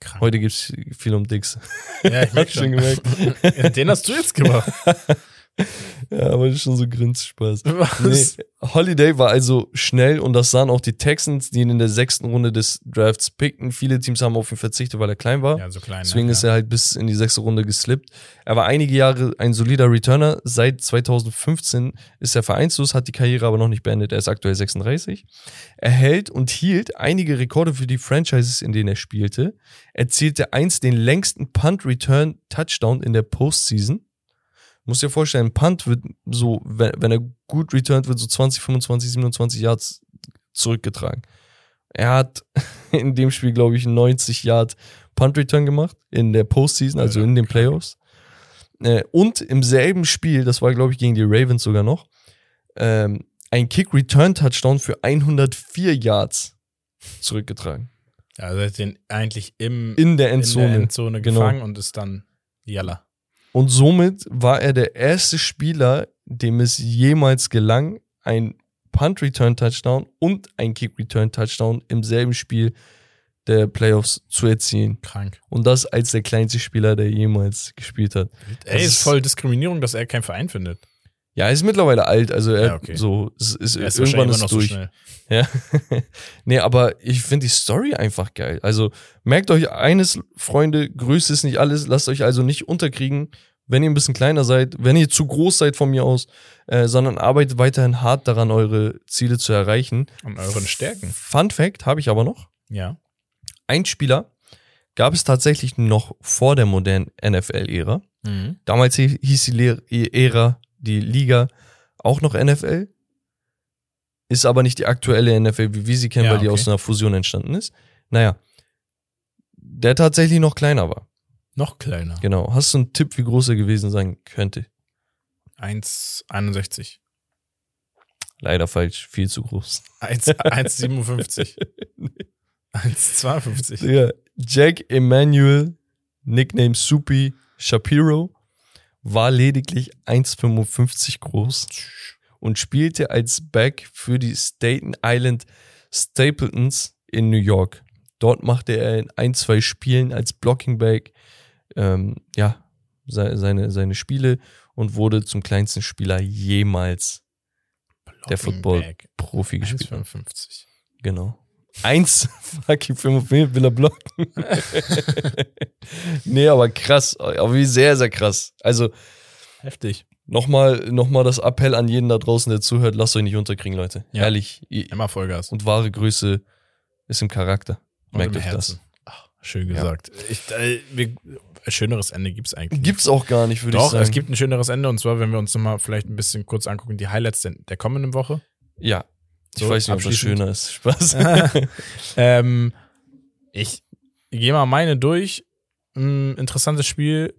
Krank. Heute gibt's viel um Dix. Ja, ich <laughs> merke Schon schon. gemerkt. <laughs> Ja, Den hast du jetzt gemacht. <laughs> <laughs> Ja, aber das ist schon so Grinsspaß. Was? Nee, Holiday war also schnell und das sahen auch die Texans, die ihn in der sechsten Runde des Drafts pickten. Viele Teams haben auf ihn verzichtet, weil er klein war. Ja, so klein. Deswegen ne? ist er halt bis in die sechste Runde geslippt. Er war einige Jahre ein solider Returner. Seit 2015 ist er vereinslos, hat die Karriere aber noch nicht beendet. Er ist aktuell 36. Er hält und hielt einige Rekorde für die Franchises, in denen er spielte. Er zielte einst den längsten Punt-Return-Touchdown in der Postseason. Musst dir vorstellen, ein Punt wird so, wenn, wenn er gut returned wird, so 20, 25, 27 Yards zurückgetragen. Er hat <laughs> in dem Spiel, glaube ich, 90 Yard Punt Return gemacht in der Postseason, also in den Playoffs. Äh, und im selben Spiel, das war, glaube ich, gegen die Ravens sogar noch, ähm, ein Kick-Return-Touchdown für 104 Yards zurückgetragen. Also er hat den eigentlich im, In der Endzone. in der Endzone Genau. gefangen und ist dann Jalla. Und somit war er der erste Spieler, dem es jemals gelang, ein Punt-Return-Touchdown und ein Kick-Return-Touchdown im selben Spiel der Playoffs zu erzielen. Krank. Und das als der kleinste Spieler, der jemals gespielt hat. Ey, Das ist voll Diskriminierung, dass er keinen Verein findet. Ja, er ist mittlerweile alt, also er Ja, okay. so es ist, Er ist irgendwann ist so durch. schnell. <laughs> Ja. nee, aber ich finde die Story einfach geil. Also merkt euch eines, Freunde, Größe ist nicht alles. Lasst euch also nicht unterkriegen, wenn ihr ein bisschen kleiner seid, wenn ihr zu groß seid von mir aus, äh, sondern arbeitet weiterhin hart daran, eure Ziele zu erreichen. An euren Stärken. Fun Fact habe ich aber noch. Ja. Ein Spieler gab es tatsächlich noch vor der modernen NFL-Ära. Mhm. Damals hi- hieß die Ära, die Liga auch noch NFL. Ist aber nicht die aktuelle NFL, wie wir sie kennen, Ja, weil die okay. aus einer Fusion entstanden ist. Naja. Der tatsächlich noch kleiner war. Noch kleiner. Genau. Hast du einen Tipp, wie groß er gewesen sein könnte? 1,61. Leider falsch. Viel zu groß. 1 1,57. 1,52. Digga, Jack Emanuel, Nickname Soupy Shapiro, war lediglich 1,55 groß und spielte als Back für die Staten Island Stapletons in New York. Dort machte er in ein, zwei Spielen als Blocking Back ähm, ja, se- seine, seine Spiele und wurde zum kleinsten Spieler jemals der Football-Profi gespielt. hat. 1,55. Genau. Eins fucking 55 will er blocken. <laughs> nee, aber krass. Aber wie sehr, sehr krass. Also Heftig. nochmal noch mal das Appell an jeden da draußen, der zuhört, lasst euch nicht unterkriegen, Leute. Ja. Ehrlich. Immer Vollgas. Und wahre Größe ist im Charakter. Und Merkt euch Herzen. das. Ach, schön gesagt. Ich, äh, wir, ein schöneres Ende gibt's eigentlich. nicht. Gibt's auch gar nicht, würde ich Doch, sagen. es gibt ein schöneres Ende und zwar, wenn wir uns nochmal vielleicht ein bisschen kurz angucken, die Highlights der, der kommenden Woche. Ja. Ich So, weiß nicht, ob das schöner ist. <laughs> Spaß. <laughs> ähm, ich gehe mal meine durch. Ein interessantes Spiel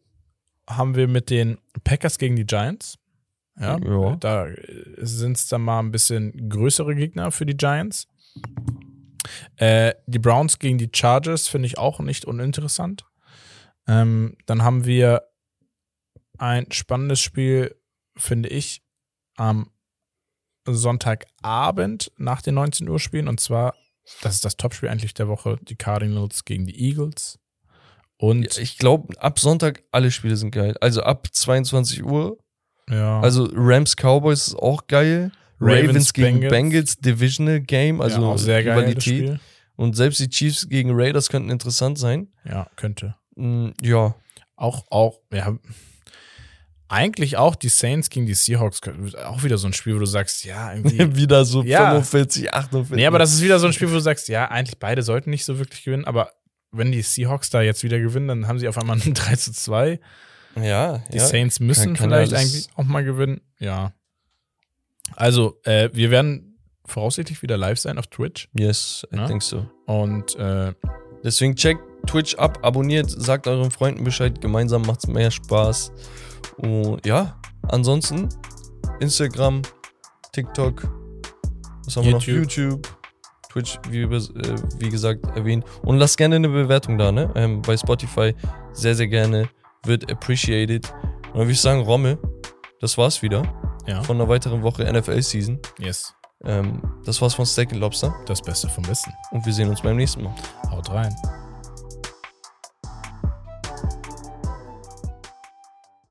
haben wir mit den Packers gegen die Giants. Ja, Ja. da sind es dann mal ein bisschen größere Gegner für die Giants. Äh, die Browns gegen die Chargers finde ich auch nicht uninteressant. Ähm, dann haben wir ein spannendes Spiel, finde ich, am Sonntagabend nach den 19 Uhr Spielen. Und zwar, das ist das Topspiel eigentlich der Woche, die Cardinals gegen die Eagles. Und ich glaube, ab Sonntag alle Spiele sind geil. Also ab 22 Uhr. ja, Also Rams Cowboys ist auch geil. Ravens, Ravens, gegen Bengals. Bengals. Divisional Game, also ja, auch sehr geil, Rivalität. Spiel. Und selbst die Chiefs gegen Raiders könnten interessant sein. Ja, könnte. Mm, Ja, Auch, auch, ja, eigentlich auch die Saints gegen die Seahawks, auch wieder so ein Spiel, wo du sagst, ja, irgendwie. <laughs> wieder so Ja. 45, 48. nee, aber das ist wieder so ein Spiel, wo du sagst, ja, eigentlich beide sollten nicht so wirklich gewinnen, aber wenn die Seahawks da jetzt wieder gewinnen, dann haben sie auf einmal ein <laughs> 3 zu 2. ja, Die ja. Saints müssen Kann- kann vielleicht eigentlich auch mal gewinnen. Ja. Also, äh, wir werden voraussichtlich wieder live sein auf Twitch. Yes, I Ja? think so. Und äh, Deswegen checkt Twitch ab, abonniert, sagt euren Freunden Bescheid. Gemeinsam macht's mehr Spaß. Und ja, ansonsten Instagram, TikTok, was haben wir noch? YouTube. YouTube, Twitch, wie, äh, wie gesagt, erwähnt. Und lasst gerne eine Bewertung da, ne? Ähm, bei Spotify. Sehr, sehr gerne. Wird appreciated. Und dann würde ich sagen, Rommel, das war's wieder ja, von einer weiteren Woche NFL-Season. yes, Ähm, das war's von Steak and Lobster. das Beste vom Besten. Und wir sehen uns beim nächsten Mal. Haut rein.